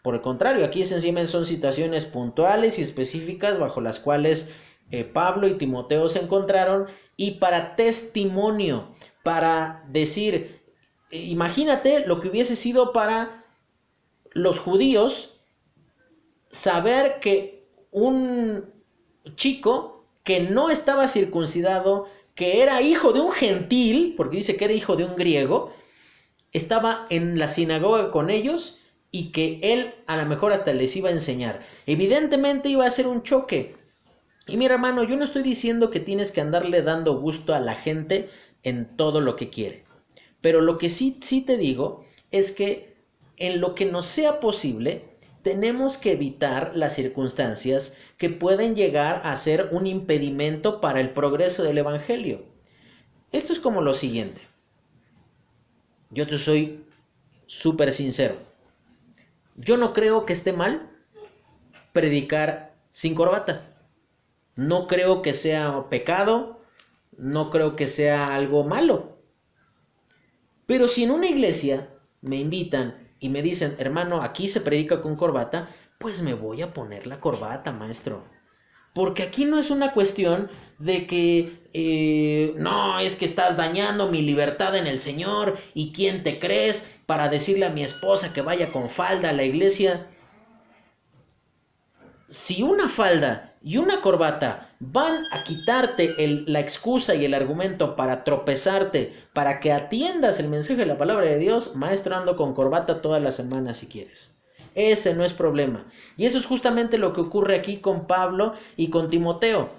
Por el contrario, aquí sencillamente son situaciones puntuales y específicas bajo las cuales eh, Pablo y Timoteo se encontraron y para testimonio, para decir, eh, imagínate lo que hubiese sido para los judíos saber que un chico que no estaba circuncidado, que era hijo de un gentil, porque dice que era hijo de un griego, estaba en la sinagoga con ellos y que él a lo mejor hasta les iba a enseñar. Evidentemente iba a ser un choque. Y mi hermano, yo no estoy diciendo que tienes que andarle dando gusto a la gente en todo lo que quiere. Pero lo que sí, sí te digo es que en lo que nos sea posible, tenemos que evitar las circunstancias que pueden llegar a ser un impedimento para el progreso del Evangelio. Esto es como lo siguiente. Yo te soy súper sincero. Yo no creo que esté mal predicar sin corbata. No creo que sea pecado, no creo que sea algo malo. Pero si en una iglesia me invitan y me dicen, hermano, aquí se predica con corbata, pues me voy a poner la corbata, maestro. Porque aquí no es una cuestión de que, eh, no, es que estás dañando mi libertad en el Señor y quién te crees para decirle a mi esposa que vaya con falda a la iglesia. Si una falda y una corbata van a quitarte la excusa y el argumento para tropezarte, para que atiendas el mensaje de la palabra de Dios, maestro ando con corbata toda la semana si quieres. Ese no es problema. Y eso es justamente lo que ocurre aquí con Pablo y con Timoteo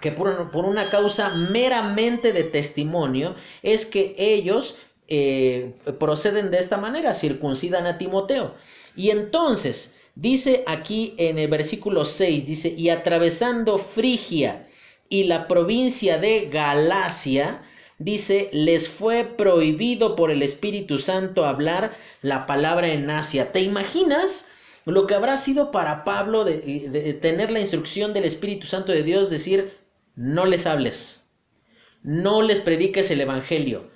que por, por una causa meramente de testimonio es que ellos eh, proceden de esta manera, circuncidan a Timoteo. Y entonces, dice aquí en el versículo 6, dice, y atravesando Frigia y la provincia de Galacia, dice, les fue prohibido por el Espíritu Santo hablar la palabra en Asia. ¿Te imaginas? Lo que habrá sido para Pablo de, tener la instrucción del Espíritu Santo de Dios, decir, no les hables, no les prediques el Evangelio.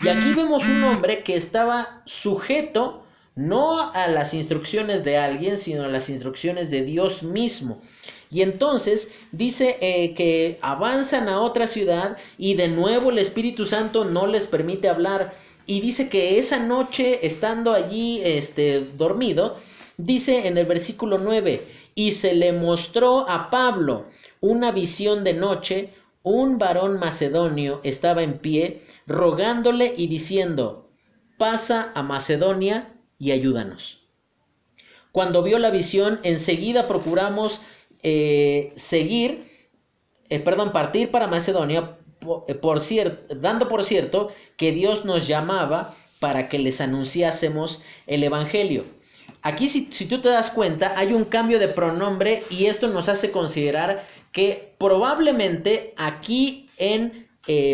Y aquí vemos un hombre que estaba sujeto no a las instrucciones de alguien, sino a las instrucciones de Dios mismo. Y entonces dice eh, que avanzan a otra ciudad y de nuevo el Espíritu Santo no les permite hablar. Y dice que esa noche, estando allí este, dormido, dice en el versículo 9, y se le mostró a Pablo una visión de noche, un varón macedonio estaba en pie, rogándole y diciendo, pasa a Macedonia y ayúdanos. Cuando vio la visión, enseguida procuramos eh, seguir, eh, perdón, partir para Macedonia, eh, por, cierto, dando por cierto que Dios nos llamaba para que les anunciásemos el Evangelio. Aquí si, si, tú te das cuenta hay un cambio de pronombre y esto nos hace considerar que probablemente aquí en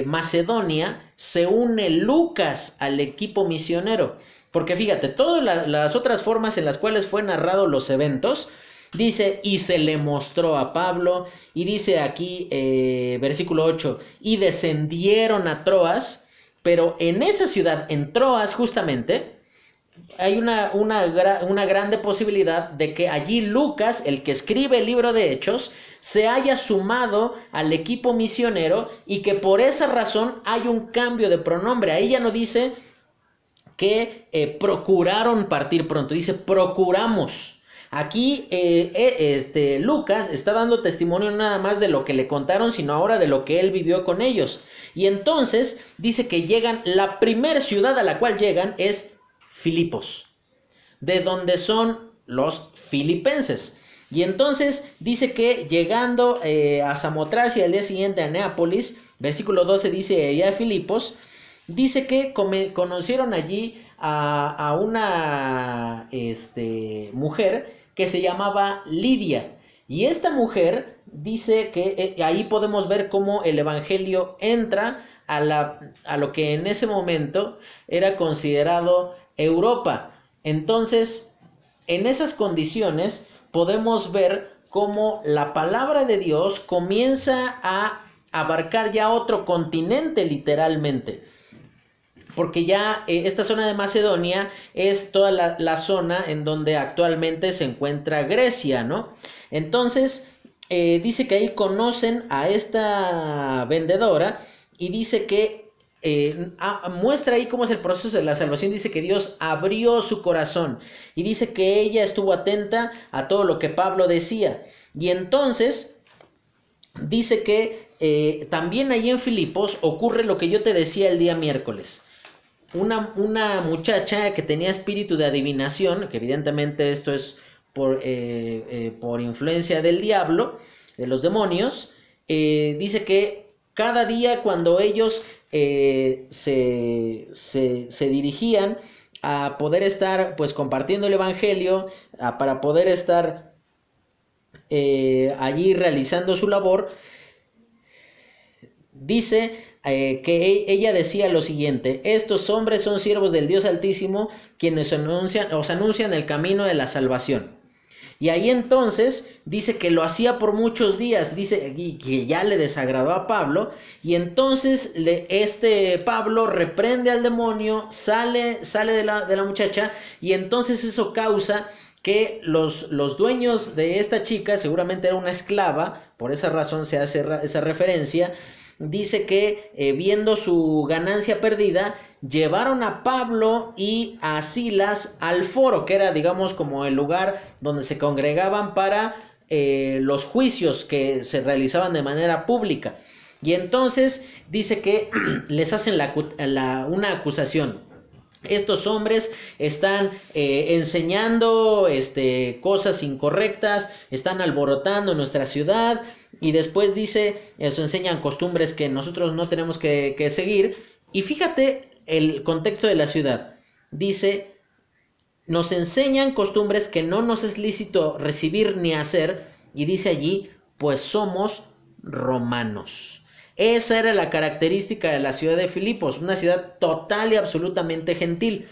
Macedonia se une Lucas al equipo misionero. Porque fíjate, todas las otras formas en las cuales fue narrado los eventos, dice, y se le mostró a Pablo, y dice aquí, eh, versículo 8, y descendieron a Troas, pero en esa ciudad, en Troas justamente, hay una, una, una, grande posibilidad de que allí Lucas, el que escribe el libro de Hechos, se haya sumado al equipo misionero y que por esa razón hay un cambio de pronombre. Ahí ya no dice que eh, procuraron partir pronto. Dice, procuramos. Aquí eh, eh, este, Lucas está dando testimonio nada más de lo que le contaron, sino ahora de lo que él vivió con ellos. Y entonces dice que llegan, la primera ciudad a la cual llegan es Filipos, de donde son los filipenses. Y entonces dice que llegando a Samotracia al día siguiente a Neápolis, versículo 12 dice de Filipos, dice que conocieron allí a, una este, mujer que se llamaba Lidia. Y esta mujer dice que eh, ahí podemos ver cómo el Evangelio entra a, la, a lo que en ese momento era considerado Europa. Entonces, en esas condiciones podemos ver cómo la palabra de Dios comienza a abarcar ya otro continente literalmente porque ya eh, esta zona de Macedonia es toda la, zona en donde actualmente se encuentra Grecia, ¿no? Entonces, eh, dice que ahí conocen a esta vendedora y dice que eh, muestra ahí cómo es el proceso de la salvación. Dice que Dios abrió su corazón y dice que ella estuvo atenta a todo lo que Pablo decía. Y entonces dice que también ahí en Filipos ocurre lo que yo te decía el día miércoles. Una, una, muchacha que tenía espíritu de adivinación, que evidentemente esto es por, eh, eh, por influencia del diablo, de los demonios, eh, dice que cada día cuando ellos se, se, dirigían a poder estar pues compartiendo el Evangelio, para poder estar allí realizando su labor, dice que e, ella decía lo siguiente, estos hombres son siervos del Dios Altísimo quienes anuncian, os anuncian el camino de la salvación. Y ahí entonces dice que lo hacía por muchos días, dice que ya le desagradó a Pablo, y entonces este Pablo reprende al demonio, sale, sale de, la, de la muchacha, y entonces eso causa que los, los, dueños de esta chica, seguramente era una esclava, por esa razón se hace esa referencia, dice que eh, viendo su ganancia perdida, llevaron a Pablo y a Silas al foro, que era, digamos, como el lugar donde se congregaban para eh, los juicios que se realizaban de manera pública. Y entonces dice que les hacen una acusación. Estos hombres están eh, enseñando este, cosas incorrectas, están alborotando nuestra ciudad y después dice, eso enseñan costumbres que nosotros no tenemos que, que seguir. Y fíjate el contexto de la ciudad. Dice, nos enseñan costumbres que no nos es lícito recibir ni hacer. Y dice allí, pues somos romanos. Esa era la característica de la ciudad de Filipos, una ciudad total y absolutamente gentil.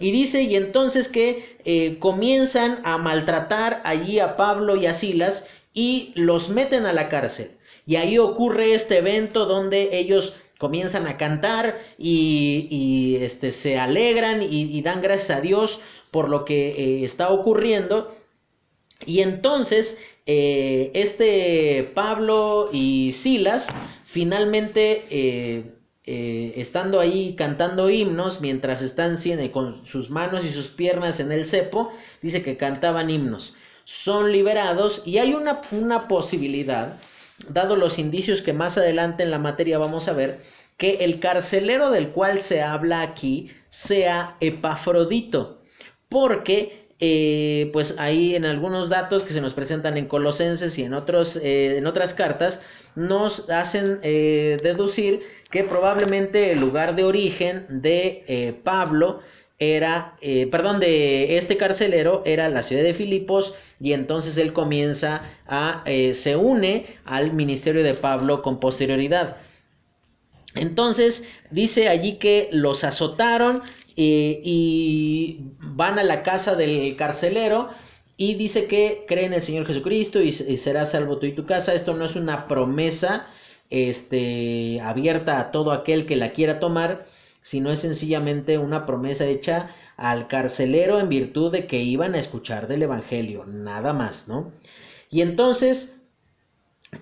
Y dice, y entonces que eh, comienzan a maltratar allí a Pablo y a Silas y los meten a la cárcel. Y ahí ocurre este evento donde ellos comienzan a cantar y, este, se alegran y, dan gracias a Dios por lo que eh, está ocurriendo. Y entonces eh, este Pablo y Silas finalmente eh, eh, estando ahí cantando himnos mientras están con sus manos y sus piernas en el cepo, dice que cantaban himnos. Son liberados y hay una, una posibilidad, dado los indicios que más adelante en la materia vamos a ver, que el carcelero del cual se habla aquí sea Epafrodito, porque eh, pues ahí en algunos datos que se nos presentan en Colosenses y en, otros, eh, en otras cartas, nos hacen eh, deducir que probablemente el lugar de origen de Pablo era, perdón, de este carcelero era la ciudad de Filipos y entonces él comienza a, se une al ministerio de Pablo con posterioridad. Entonces dice allí que los azotaron y van a la casa del carcelero y dice que cree en el Señor Jesucristo y, será salvo tú y tu casa. Esto no es una promesa este, abierta a todo aquel que la quiera tomar, sino es sencillamente una promesa hecha al carcelero en virtud de que iban a escuchar del Evangelio, nada más, ¿no? Y entonces,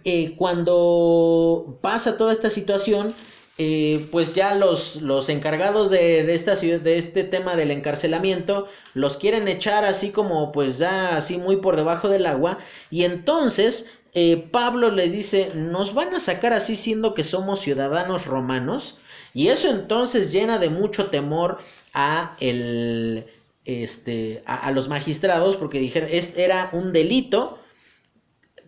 eh, cuando pasa toda esta situación, eh, pues ya los, los encargados de, esta, de este tema del encarcelamiento los quieren echar así como pues ya así muy por debajo del agua. Y entonces eh, Pablo les dice nos van a sacar así siendo que somos ciudadanos romanos y eso entonces llena de mucho temor a el este a, a los magistrados porque dijeron era un delito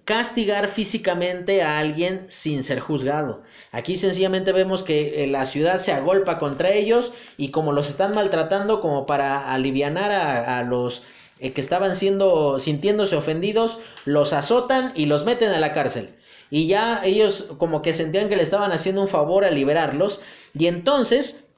castigar físicamente a alguien sin ser juzgado. Aquí sencillamente vemos que eh, la ciudad se agolpa contra ellos y como los están maltratando como para alivianar a, los eh, que estaban siendo sintiéndose ofendidos, los azotan y los meten a la cárcel. Y ya ellos como que sentían que le estaban haciendo un favor a liberarlos y entonces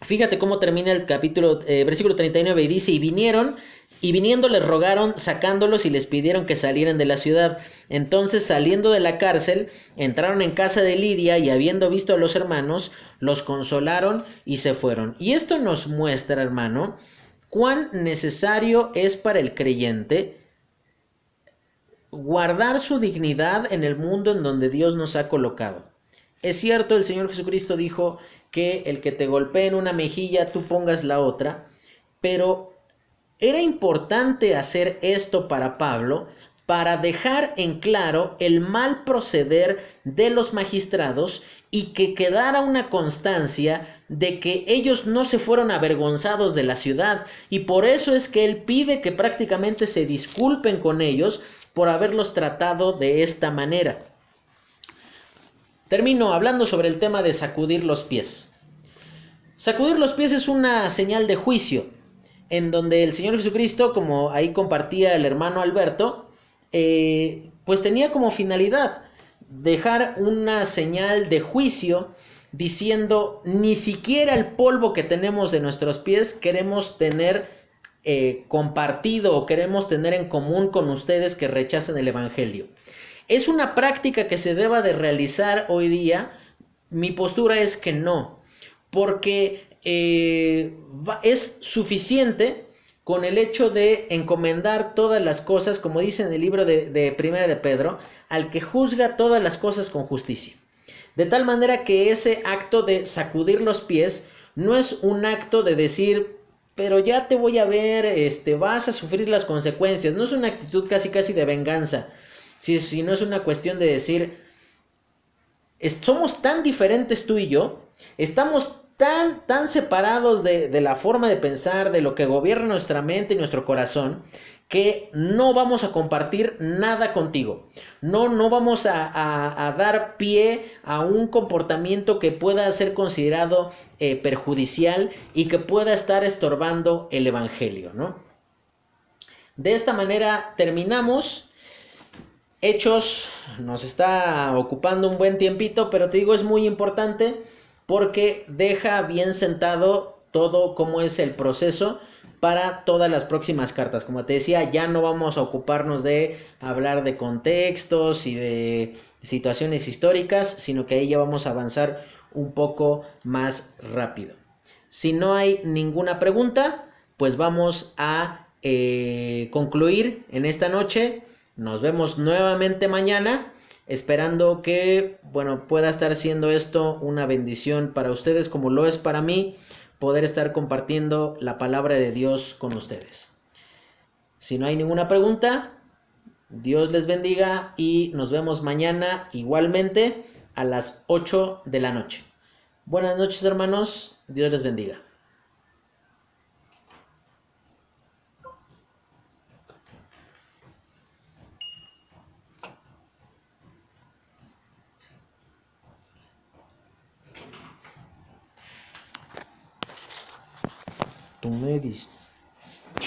fíjate cómo termina el capítulo eh, versículo 39 y dice, "Y vinieron y viniendo les rogaron sacándolos y les pidieron que salieran de la ciudad. Entonces saliendo de la cárcel, entraron en casa de Lidia y habiendo visto a los hermanos, los consolaron y se fueron. Y esto nos muestra, hermano, cuán necesario es para el creyente guardar su dignidad en el mundo en donde Dios nos ha colocado. Es cierto, el Señor Jesucristo dijo que el que te golpee en una mejilla, tú pongas la otra, pero era importante hacer esto para Pablo para dejar en claro el mal proceder de los magistrados y que quedara una constancia de que ellos no se fueron avergonzados de la ciudad y por eso es que él pide que prácticamente se disculpen con ellos por haberlos tratado de esta manera. Termino hablando sobre el tema de sacudir los pies. Sacudir los pies es una señal de juicio, en donde el Señor Jesucristo, como ahí compartía el hermano Alberto, eh, pues tenía como finalidad dejar una señal de juicio diciendo ni siquiera el polvo que tenemos de nuestros pies queremos tener eh, compartido o queremos tener en común con ustedes que rechazan el Evangelio. ¿Es una práctica que se deba de realizar hoy día? Mi postura es que no, porque eh, es suficiente con el hecho de encomendar todas las cosas, como dice en el libro de, de Primera de Pedro, al que juzga todas las cosas con justicia. De tal manera que ese acto de sacudir los pies no es un acto de decir, pero ya te voy a ver, este, vas a sufrir las consecuencias. No es una actitud casi casi de venganza, si, no es una cuestión de decir, somos tan diferentes tú y yo, estamos tan, tan separados de, de, la forma de pensar, de lo que gobierna nuestra mente y nuestro corazón, que no vamos a compartir nada contigo. No, no vamos a, a, dar pie a un comportamiento que pueda ser considerado eh, perjudicial y que pueda estar estorbando el Evangelio, ¿no? De esta manera terminamos. Hechos nos está ocupando un buen tiempito, pero te digo es muy importante porque deja bien sentado todo cómo es el proceso para todas las próximas cartas. Como te decía, ya no vamos a ocuparnos de hablar de contextos y de situaciones históricas, sino que ahí ya vamos a avanzar un poco más rápido. Si no hay ninguna pregunta, pues vamos a eh, concluir en esta noche. Nos vemos nuevamente mañana esperando que, bueno, pueda estar siendo esto una bendición para ustedes como lo es para mí poder estar compartiendo la palabra de Dios con ustedes. Si no hay ninguna pregunta, Dios les bendiga y nos vemos mañana igualmente a las 8 de la noche. Buenas noches hermanos, Dios les bendiga. Dummeedis